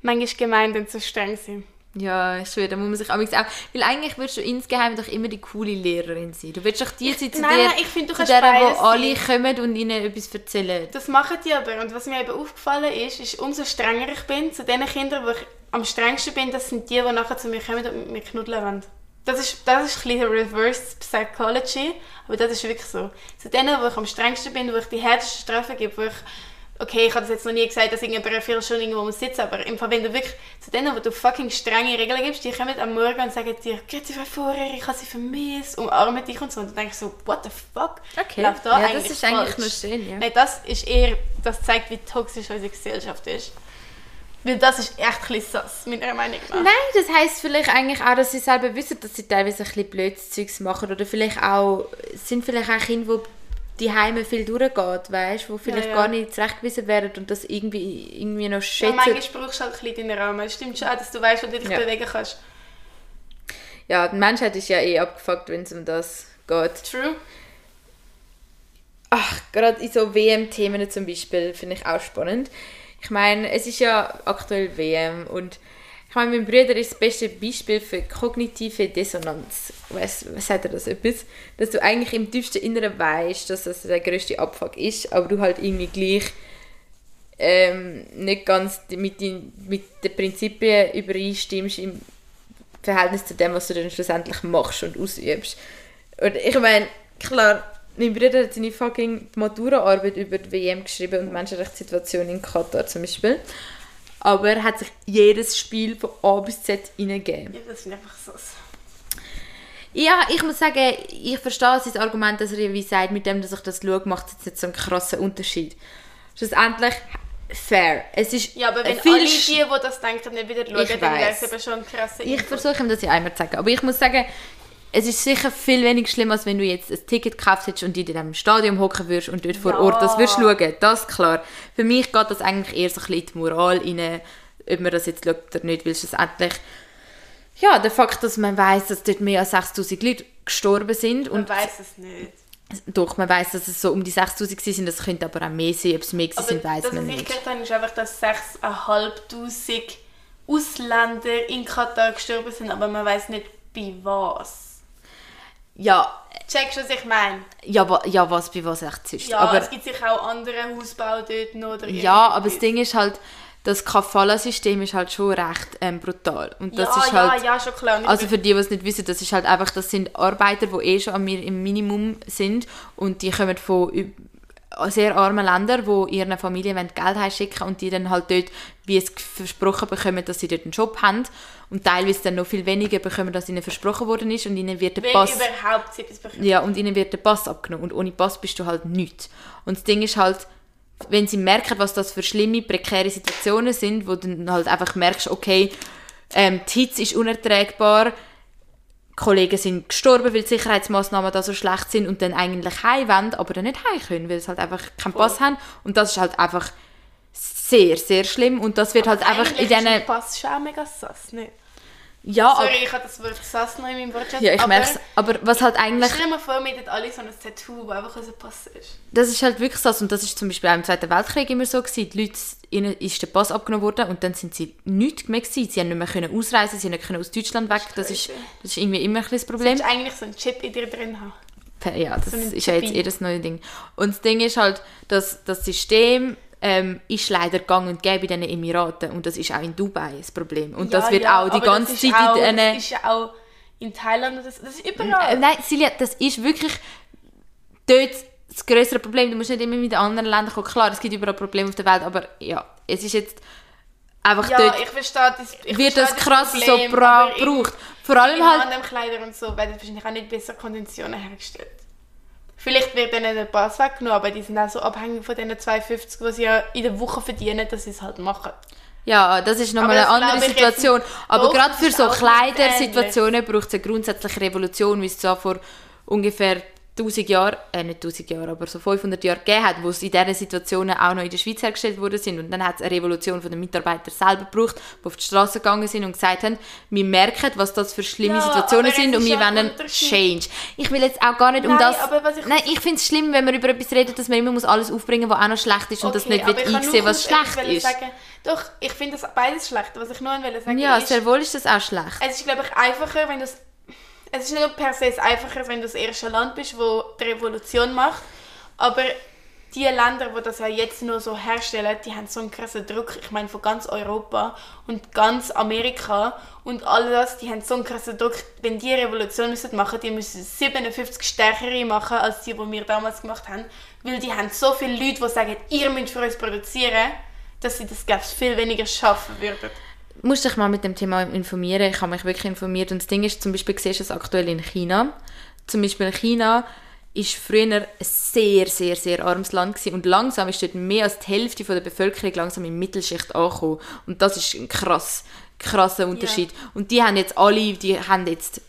manchmal gemein, dann zu streng sein. Ja, ich schwöre, da muss man sich auch... Weil eigentlich willst du insgeheim doch immer die coole Lehrerin sein. Du willst doch die sein zu Nein, der, nein, ich finde, du zu der, wo alle kommen und ihnen etwas erzählen. Das machen die aber. Und was mir eben aufgefallen ist, ist, umso strenger ich bin, zu den Kindern, wo ich am strengsten bin, das sind die, die nachher zu mir kommen und mit mir knuddeln wollen. Das ist, das ist ein bisschen Reverse Psychology, aber das ist wirklich so. Zu denen, wo ich am strengsten bin, wo ich die härtesten Strafen gebe, wo ich, okay, ich habe das jetzt noch nie gesagt, dass irgendjemand eine Viertelstunde irgendwo muss sitzen, aber im Fall, wenn du wirklich zu denen, wo du fucking strenge Regeln gibst, die kommen am Morgen und sagen dir, «Grüezi, Frau Vorer, ich habe sie vermisst», umarmen dich und so. Und dann denke ich so, what the fuck? Okay. Läuft da ja, eigentlich das ist eigentlich falsch? nur schön, ja. Nein, das ist eher, das zeigt, wie toxisch unsere Gesellschaft ist. Weil das ist echt ein bisschen sass, meiner Meinung nach. Nein, das heisst vielleicht eigentlich auch, dass sie selber wissen, dass sie teilweise ein bisschen blödes Zeugs machen oder vielleicht auch, sind vielleicht auch Kinder, die die Heime viel durchgeht, weißt, wo vielleicht ja. gar nicht zurechtgewiesen werden und das irgendwie, irgendwie noch Ja, schätzen. manchmal brauchst du halt ein bisschen deinen Rahmen. Es stimmt schon, dass du weißt, wo du dich Ja. bewegen kannst. Ja, die Menschheit ist ja eh abgefuckt, wenn es um das geht. True. Ach, gerade in so WM-Themen zum Beispiel finde ich auch spannend. Ich meine, es ist ja aktuell WM und ich meine, mein Bruder ist das beste Beispiel für kognitive Dissonanz. Was, was sagt er das etwas? Dass du eigentlich im tiefsten Inneren weißt, dass das der größte Abfuck ist, aber du halt irgendwie gleich ähm, nicht ganz mit den, mit den Prinzipien übereinstimmst im Verhältnis zu dem, was du dann schlussendlich machst und ausübst. Und ich meine, klar, mein Bruder hat seine fucking Maturaarbeit über die WM geschrieben und Menschenrechtssituation in Katar zum Beispiel. Aber er hat sich jedes Spiel von A bis Z reingegeben. Ja, das ich einfach so. Ja, ich muss sagen, ich verstehe sein Argument, dass er wie sagt, mit dem, dass ich das schaue, macht es jetzt nicht so einen krassen Unterschied. Schlussendlich, fair. Es ist Ja, aber wenn viel alle die, die das denken, nicht wieder schauen, dann wäre es eben schon ein krasser Ich versuche ihm das ja einmal zu sagen. Aber ich muss sagen, es ist sicher viel weniger schlimm, als wenn du jetzt ein Ticket gekauft hättest und in diesem Stadion hocken würdest und dort vor Ja. Ort das würdest schauen. Das ist klar. Für mich geht das eigentlich eher so ein bisschen in die Moral rein, ob man das jetzt schaut oder nicht, weil schlussendlich ja, der Fakt, dass man weiß, dass dort mehr als 6000 Leute gestorben sind Man und weiß es nicht. doch, man weiß, dass es so um die 6000 gewesen sind, das könnte aber auch mehr sein, ob es mehr Aber sind, weiß man was ich nicht. gehört ist einfach, dass 6'500 Ausländer in Katar gestorben sind, aber man weiß nicht bei was. Ja, Checkst du, was ich meine? ja, wa- ja, was bei was echt ist. Ja, aber es gibt sicher auch andere Hausbau dort noch. Oder Ja, aber das. Ding ist halt, das Kafala-System ist halt schon recht ähm, brutal. Und das ja, ist halt, ja, ja, schon klar. Also für die, die es nicht wissen, das ist halt einfach, das sind Arbeiter, die eh schon an mir im Minimum sind und die kommen von sehr armen Ländern, die ihren Familien Geld heimschicken und die dann halt dort, wie es versprochen bekommen, dass sie dort einen Job haben und teilweise dann noch viel weniger bekommen, als ihnen versprochen worden ist und ihnen wird der wenn Pass... überhaupt sie etwas bekommen. Ja, und ihnen wird der Pass abgenommen. Und ohne Pass bist du halt nichts. Und das Ding ist halt, wenn sie merken, was das für schlimme, prekäre Situationen sind, wo du dann halt einfach merkst, okay, ähm, die Hitze ist unerträgbar, Kollegen sind gestorben, weil die Sicherheitsmaßnahmen da so schlecht sind und dann eigentlich heim wollen, aber dann nicht heim können, weil sie halt einfach keinen Pass haben. Und das ist halt einfach sehr, sehr schlimm. Und das wird halt einfach in Eigentlich ist diesen... Pass schon auch mega sass, nicht? Ja, aber, Sorry, ich habe das Wort noch in meinem Wortschatz. ja, ich aber merke Aber was halt eigentlich... Stell dir mal vor, wir hätten alle so ein Tattoo, das einfach unser Pass ist. Das ist halt wirklich so. Und das ist zum Beispiel auch im Zweiten Weltkrieg immer so gewesen. Die Leute, ihnen ist der Pass abgenommen worden und dann sind sie nichts mehr gewesen. Sie haben nicht mehr können ausreisen, sie haben nicht können aus Deutschland weg. Das ist, das ist irgendwie immer ein das Du Problem. musst eigentlich so einen Chip in dir drin haben. Ja, das so ist ja jetzt eh das neue Ding. Und das Ding ist halt, dass das System ähm, ist leider gang und gäbe in den Emiraten und das ist auch in Dubai das Problem. Und das Ja, wird ja, auch die ganze das Zeit auch, in diesen... Das ist ja auch in Thailand, das, das ist Äh, überall. Nein, Silja, das ist wirklich dort das größere Problem. Du musst nicht immer mit den anderen Ländern kommen. Klar, es gibt überall Probleme auf der Welt, aber ja, es ist jetzt einfach ja, dort ich verstehe das. Ich wird verstehe das krass Problem, so bra aber in- gebraucht. Vor allem halt, Kleidern und so werden wahrscheinlich auch nicht bessere Konditionen hergestellt. Vielleicht wird ihnen der Pass weggenommen, aber die sind auch so abhängig von diesen 2,50, die sie ja in der Woche verdienen, dass sie es halt machen. ja, das ist nochmal eine andere Situation. Aber Doch, gerade für so Kleidersituationen braucht es eine grundsätzliche Revolution, wie es zwar vor ungefähr 1000 Jahren, äh nicht 1000 Jahre, aber so 500 Jahre gegeben hat, wo es in diesen Situationen auch noch in der Schweiz hergestellt worden sind. Und dann hat es eine Revolution von den Mitarbeitern selber gebraucht, die auf die Straße gegangen sind und gesagt haben, wir merken, was das für schlimme Ja, Situationen sind und wir ja wollen ein einen. Change. Ich will jetzt auch gar nicht um Nein, das... aber was ich- Nein, ich finde es schlimm, wenn man über etwas redet, dass man immer muss alles aufbringen muss, was auch noch schlecht ist und das nicht kann einsehen, was schlecht ist. Sagen. Doch, ich finde das beides schlecht. Was ich nur wollte sagen Ja, ist, sehr wohl ist das auch schlecht. es ist, glaube ich, einfacher, wenn du es... Ist nicht per se einfacher, wenn du das erste Land bist, wo die Revolution macht, aber die Länder, die das ja jetzt nur so herstellen, die haben so einen krassen Druck. Ich meine, von ganz Europa und ganz Amerika und all das, die haben so einen krassen Druck. Wenn die Revolution müssen machen, die müssen 57 stärkere machen, als die, die wir damals gemacht haben. Weil die haben so viele Leute, die sagen, ihr müsst für uns produzieren, dass sie das, glaube viel weniger schaffen würden. Musst dich mal mit dem Thema informieren. Ich habe mich wirklich informiert. Und das Ding ist, zum Beispiel siehst du es aktuell in China. Zum Beispiel China ist früher ein sehr, sehr, sehr armes Land gewesen. und langsam ist dort mehr als die Hälfte von der Bevölkerung langsam in die Mittelschicht angekommen. Und das ist ein krass, krasser Unterschied. Und die haben jetzt alle, die haben jetzt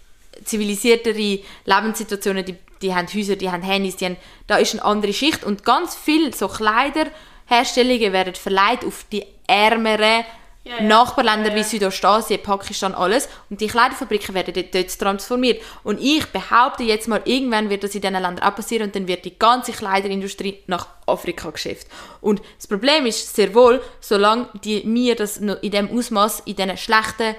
zivilisiertere Lebenssituationen, die, die haben Häuser, die haben Handys, die haben, da ist eine andere Schicht und ganz viel so Kleiderherstellungen werden verleiht auf die ärmeren Ja, ja. Nachbarländer Ja, wie. Südostasien, Pakistan, alles. Und die Kleiderfabriken werden dort, dort transformiert. Und ich behaupte jetzt mal, irgendwann wird das in diesen Ländern auch passieren und dann wird die ganze Kleiderindustrie nach Afrika geschifft. Und das Problem ist sehr wohl, solange die, mir das noch in dem Ausmaß in diesen schlechten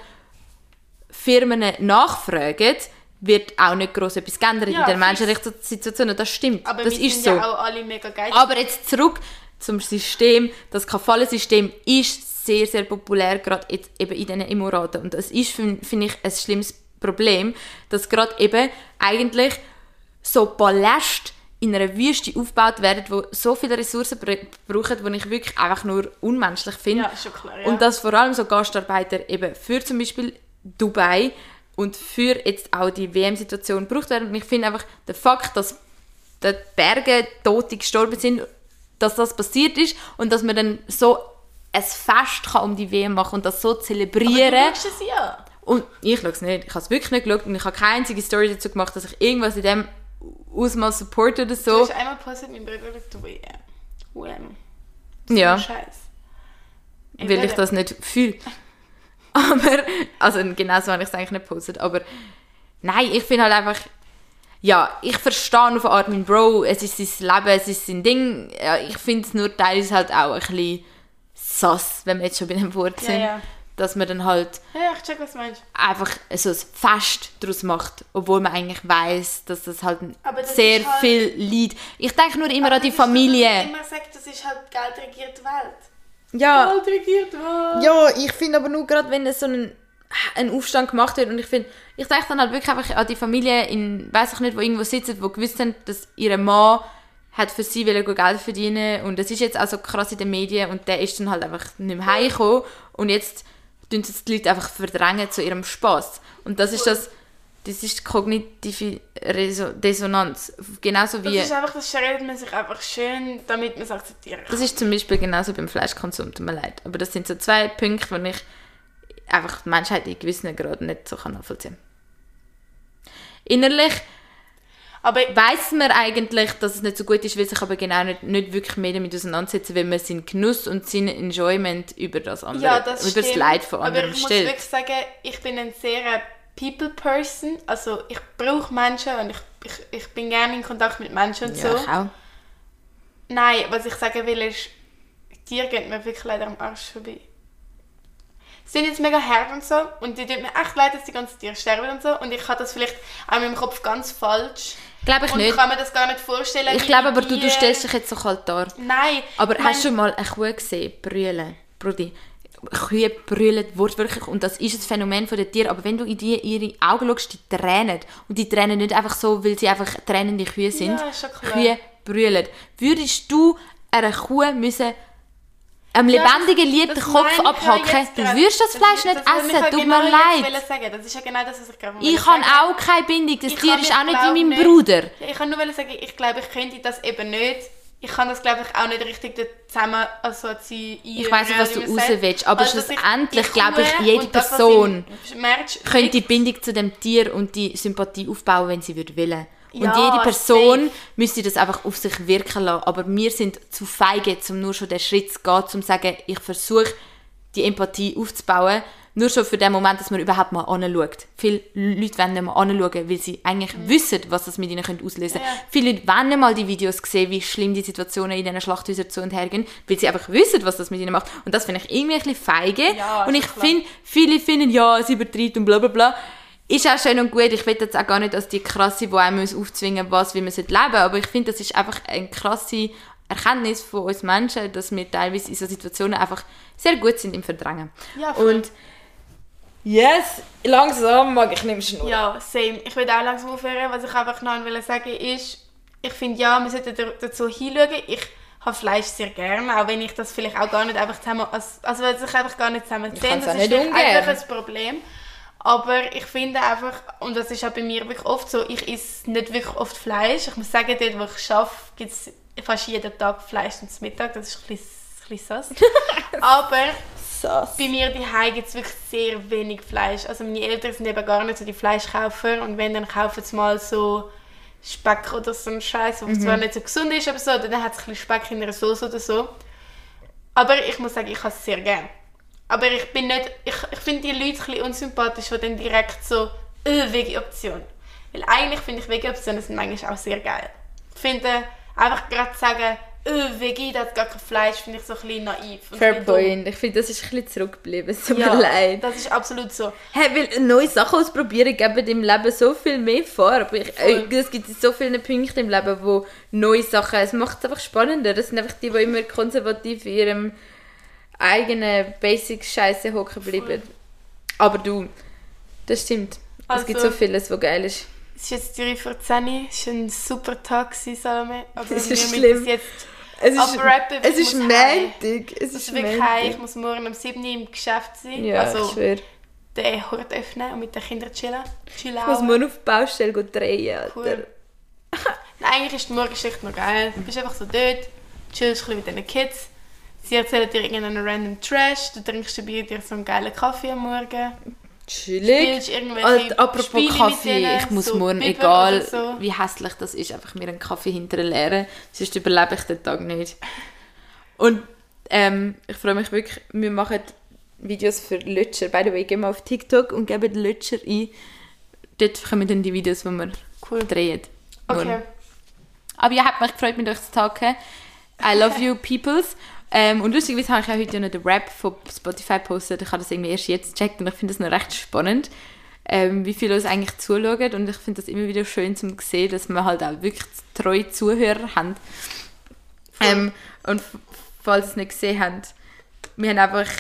Firmen nachfragen, wird auch nicht groß etwas geändert Ja, in den fix. Menschenrechtssituationen. Das stimmt. Aber das wir ist sind so. ja auch alle mega geil. Aber jetzt zurück zum System. Das Kafala-System ist sehr, sehr populär, gerade jetzt eben in diesen Emiraten. Und das ist, fin- finde ich, ein schlimmes Problem, dass gerade eben eigentlich so Paläste in einer Wüste aufgebaut werden, wo so viele Ressourcen br- brauchen, die ich wirklich einfach nur unmenschlich finde. Ja, klar, ja. Und dass vor allem so Gastarbeiter eben für zum Beispiel Dubai und für jetzt auch die WM-Situation gebraucht werden. Und ich finde einfach, der Fakt, dass die Berge Tote gestorben sind, dass das passiert ist und dass man dann so ein Fest kann um die WM machen und das so zelebrieren. Aber du es ja. Und ich schaue es nicht. Ich habe es wirklich nicht geschaut und ich habe keine einzige Story dazu gemacht, dass ich irgendwas in dem Ausmaß support oder Du so. hast einmal mein Bruder schaut die WM. WM. Ja, Scheiß. weil ich das nicht fühle. Aber, also genau so habe ich es eigentlich nicht gepostet. Aber nein, ich finde halt einfach, ja, ich verstehe auf eine Art meinen Bro, es ist sein Leben, es ist sein Ding. Ja, ich finde es nur teilweise halt auch ein bisschen sass, wenn wir jetzt schon bei dem Wort Ja, sind. ja. Dass man dann halt Ja, ich check, einfach so ein Fest daraus macht, obwohl man eigentlich weiß, dass das halt Aber das sehr halt- viel Leid. Ich denke nur immer Aber an die das Familie. man immer sagt, das ist halt Geld regiert die Welt. Ja, Geld regiert die Welt. ja, ich finde aber nur gerade, wenn es so ein, ein Aufstand gemacht wird und ich finde, ich denke dann halt wirklich einfach an die Familie in, weiß ich nicht, wo irgendwo sitzen, wo gewusst haben, dass ihre Mann hat für sie wollen Geld verdienen. Und das ist jetzt auch so krass in den Medien. Und der ist dann halt einfach nicht mehr heimgekommen. Und jetzt tun es die Leute einfach verdrängen zu ihrem Spaß und das ist das, das ist die kognitive Dissonanz, genauso Das wie, ist einfach, das redet man sich einfach schön, damit man es akzeptieren kann. das ist zum Beispiel genauso beim Fleischkonsum, tut mir leid, aber das sind so zwei Punkte, wo ich einfach die Menschheit in gewissen Graden nicht so kann nachvollziehen Innerlich Aber weiß man eigentlich, dass es nicht so gut ist, will sich aber genau nicht, nicht wirklich mehr damit auseinandersetzen, wenn man seinen Genuss und sein Enjoyment über das andere, ja, das über das. Leid von Aber anderen ich muss stellt. wirklich sagen, ich bin ein sehr People-Person. Also ich brauche Menschen und ich, ich, ich bin gerne in Kontakt mit Menschen und Ja, so. ich auch. Nein, was ich sagen will ist, Tiere gehen mir wirklich leider am Arsch vorbei. Sie sind jetzt mega hart und so und die tut mir echt leid, dass die ganzen Tiere sterben und so und ich habe das vielleicht auch in meinem Kopf ganz falsch Glaube ich und nicht. kann mir das gar nicht vorstellen. Ich glaube aber, du, du stellst dich jetzt so kalt dar. Nein. Aber hast du schon mal eine Kuh gesehen, brüllen, Brudi? Kühe brüllen wortwörtlich und das ist ein Phänomen von den Tieren, aber wenn du in die, ihre Augen schaust, die tränen und die tränen nicht einfach so, weil sie einfach tränende Kühe sind. Ja, ist schon klar. Kühe brüllen. Würdest du einer Kuh müssen einem Ja, lebendigen Lieb den das Kopf ich ja abhacken? Du würdest das Fleisch nicht das ich essen, tut genau mir leid. sagen. Das ist ja genau das, was ich gerade Ich habe auch keine Bindung, das Ich Tier ist auch nicht wie mein nicht- Bruder. Ich kann nur sagen, ich glaube, ich könnte das eben nicht. Ich kann das, glaube ich, auch nicht richtig zusammen assoziieren. Ich weiss nicht, was du raus willst, aber Also, ich schlussendlich die glaube ich, jede das, Person im Merch könnte die Bindung zu dem Tier und die Sympathie aufbauen, wenn sie würde wollen. Und Ja, jede Person safe. müsste das einfach auf sich wirken lassen. Aber wir sind zu feige, um nur schon den Schritt zu gehen, um zu sagen, ich versuche, die Empathie aufzubauen. Nur schon für den Moment, dass man überhaupt mal anschaut. Viele Leute wollen nicht mal anschauen, weil sie eigentlich wissen, was das mit ihnen könnte auslösen könnte. Mhm. Ja. Viele Leute wollen nicht mal die Videos sehen, wie schlimm die Situationen in diesen Schlachthäusern zu und her gehen, weil sie einfach wissen, was das mit ihnen macht. Und das finde ich irgendwie ein bisschen feige. Ja, und ich finde, viele finden, ja, es übertreibt und bla bla bla. Ist auch schön und gut. Ich will jetzt auch gar nicht als die krasse, die einem aufzwingen was, wie man leben sollte. Aber ich finde, das ist einfach eine krasse Erkenntnis von uns Menschen, dass wir teilweise in so Situationen einfach sehr gut sind im Verdrängen. Ja, voll. und yes, langsam mag ich nicht mehr schnurren. Ja, same. Ich will auch langsam aufhören. Was ich einfach noch will sagen ist, ich finde, ja, wir sollten da- dazu hinschauen. Ich habe Fleisch sehr gerne, auch wenn ich das vielleicht auch gar nicht einfach zusammen, also, also sich einfach gar nicht zusammen Ich sehen. kann's Das ist nicht einfach ein Problem. Aber ich finde einfach, und das ist auch bei mir wirklich oft so, ich esse nicht wirklich oft Fleisch. Ich muss sagen, dort, wo ich arbeite, gibt es fast jeden Tag Fleisch zum Mittag. Das ist ein bisschen, ein bisschen sass. Aber Sass. bei mir daheim gibt es wirklich sehr wenig Fleisch. Also meine Eltern sind eben gar nicht so die Fleischkäufer und wenn, dann kaufen sie mal so Speck oder so einen Scheiß, der zwar nicht so gesund ist, aber so, dann hat es ein bisschen Speck in einer Soße oder so. Aber ich muss sagen, ich habe es sehr gern. Aber ich bin nicht, ich, ich finde die Leute ein bisschen unsympathisch, die dann direkt so, äh, Veggie-Option. Weil eigentlich finde ich Veggie-Optionen sind manchmal auch sehr geil. Ich finde, einfach gerade zu sagen, äh, Veggie, das hat gar kein Fleisch, finde ich so ein bisschen naiv. Fair point. Ich finde, das ist ein bisschen zurückgeblieben. Es tut Ja, mir leid. das ist absolut so. Hey, weil neue Sachen ausprobieren geben im Leben so viel mehr. Aber ich, äh, es gibt so viele Punkte im Leben, wo neue Sachen, es macht es einfach spannender. Das sind einfach die, die immer konservativ in ihrem eigenen Basic-Scheiße hocken bleiben. Aber du, das stimmt. es gibt so Also- vieles, was geil ist. Es ist jetzt 3 vor 10 Uhr. Es war ein super Tag, gewesen, Salome. Aber Das ist schlimm. jetzt Es ist, abrappen, es ist. Montag. Es Ich ist muss wirklich heim. Ich muss morgen um 7 Uhr im Geschäft sein. Ja, also ich schwöre. den Hort öffnen und mit den Kindern chillen. chillen. Ich muss morgen auf die Baustelle drehen, Alter. Cool. Nein, eigentlich ist die Morgenschicht noch geil. Du bist einfach so dort, chillst ein bisschen mit deinen Kids. Sie erzählen dir irgendeinen random Trash, du trinkst dabei dir so einen geilen Kaffee am Morgen. Chillig. Alter, apropos Spiele Kaffee, denen, ich muss so morgen, Biber egal so. wie hässlich das ist, einfach mir einen Kaffee hinterher leeren. Sonst überlebe ich den Tag nicht. Und ähm, ich freue mich wirklich, wir machen Videos für Lutscher. By the way, gehen wir auf TikTok und geben Lutscher ein. Dort kommen dann die Videos, die wir Cool. drehen. Okay. Morgen. Aber ja, hat mich gefreut, mit euch zu talken. I love you, peoples. Ähm, und lustigerweise habe ich ja heute noch den Rap von Spotify gepostet. Ich habe das irgendwie erst jetzt gecheckt und ich finde das noch recht spannend, ähm, wie viele uns eigentlich zuschauen. Und ich finde das immer wieder schön zu sehen, dass wir halt auch wirklich treue Zuhörer haben. Ähm, und falls ihr es nicht gesehen habt, wir haben einfach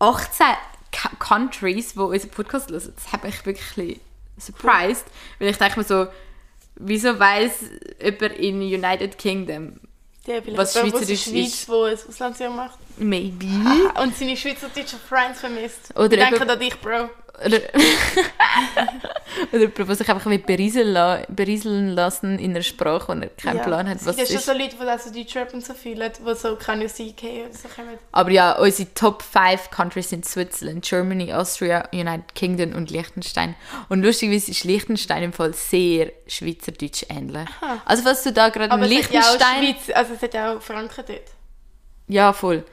18 Ca- Countries, die unseren Podcast hören. Das hat mich wirklich ein bisschen surprised. Weil ich denke mir so, wieso weiß jemand in United Kingdom, Der will Was jemand, Schweizerisch der Schweiz, ist. wo ein Auslandsjahr macht. maybe? Und seine schweizerdeutschen Friends vermisst. Oder denken eben- an dich, Bro. Oder, oder der sich einfach berieseln, la berieseln lassen in einer Sprache, und er keinen Plan hat, Es was gibt es ja schon ist. so Leute, die das so Deutschrap und so fühlen, die so keine aus UK oder so kommen. Aber ja, unsere Top 5 Countries sind Switzerland, Germany, Austria, United Kingdom und Liechtenstein. Und lustigerweise ist Liechtenstein im Fall sehr schweizerdeutsch ähnlich. Also falls du da gerade in Aber es hat ja auch Liechtenstein... Schweiz, also es hat ja auch Franken dort. Ja, voll.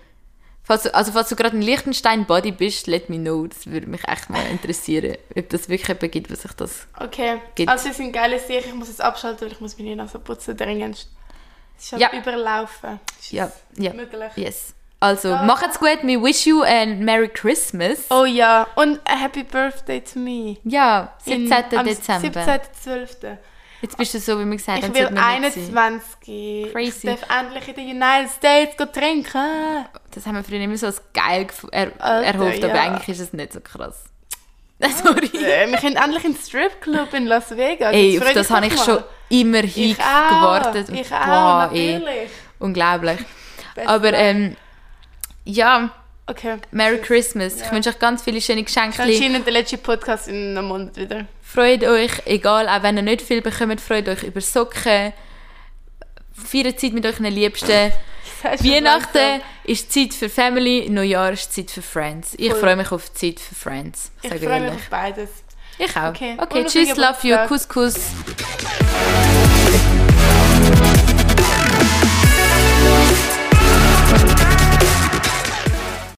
Falls du, also falls du gerade in Liechtenstein Body bist, let me know. Das würde mich echt mal interessieren, ob das wirklich jemand gibt, was sich das... Okay, Gibt- also es sind geile Sachen. Ich muss jetzt abschalten, weil ich muss meine Nase putzen dringendst. Es ist Ja. ja. überlaufen. Ist Ja, ja. Möglich. Yes. Also, macht's gut. We wish you a Merry Christmas. Oh ja, und a Happy Birthday to me. Ja, 17. In- am Dezember. 17.12. Jetzt bist du so, wie wir gesagt Ich haben, will nicht sein. 21. Crazy. Ich darf endlich in den United States go trinken. Das haben wir früher immer so als geil er Alter, erhofft, aber ja. eigentlich ist es nicht so krass. Sorry. Äh, wir können endlich in den Stripclub in Las Vegas. Ey, auf das habe ich schon immer Ich hingewartet. auch. Und Ich auch, ey, natürlich. unglaublich. Beste Aber ähm, ja, Okay. Merry Christmas. Ich Ja. wünsche euch ganz viele schöne Geschenke. Anscheinend der letzte Podcast in einem Monat wieder. Freut euch, egal, auch wenn ihr nicht viel bekommt, freut euch über Socken. Feiert Zeit mit euren Liebsten. Weihnachten ist Zeit für Family, Neujahr ist Zeit für Friends. Ich Voll. freue mich auf die Zeit für Friends. Ich freue mich auf beides. Ich auch. Okay. Okay, tschüss, love you. Kuss, Kuss.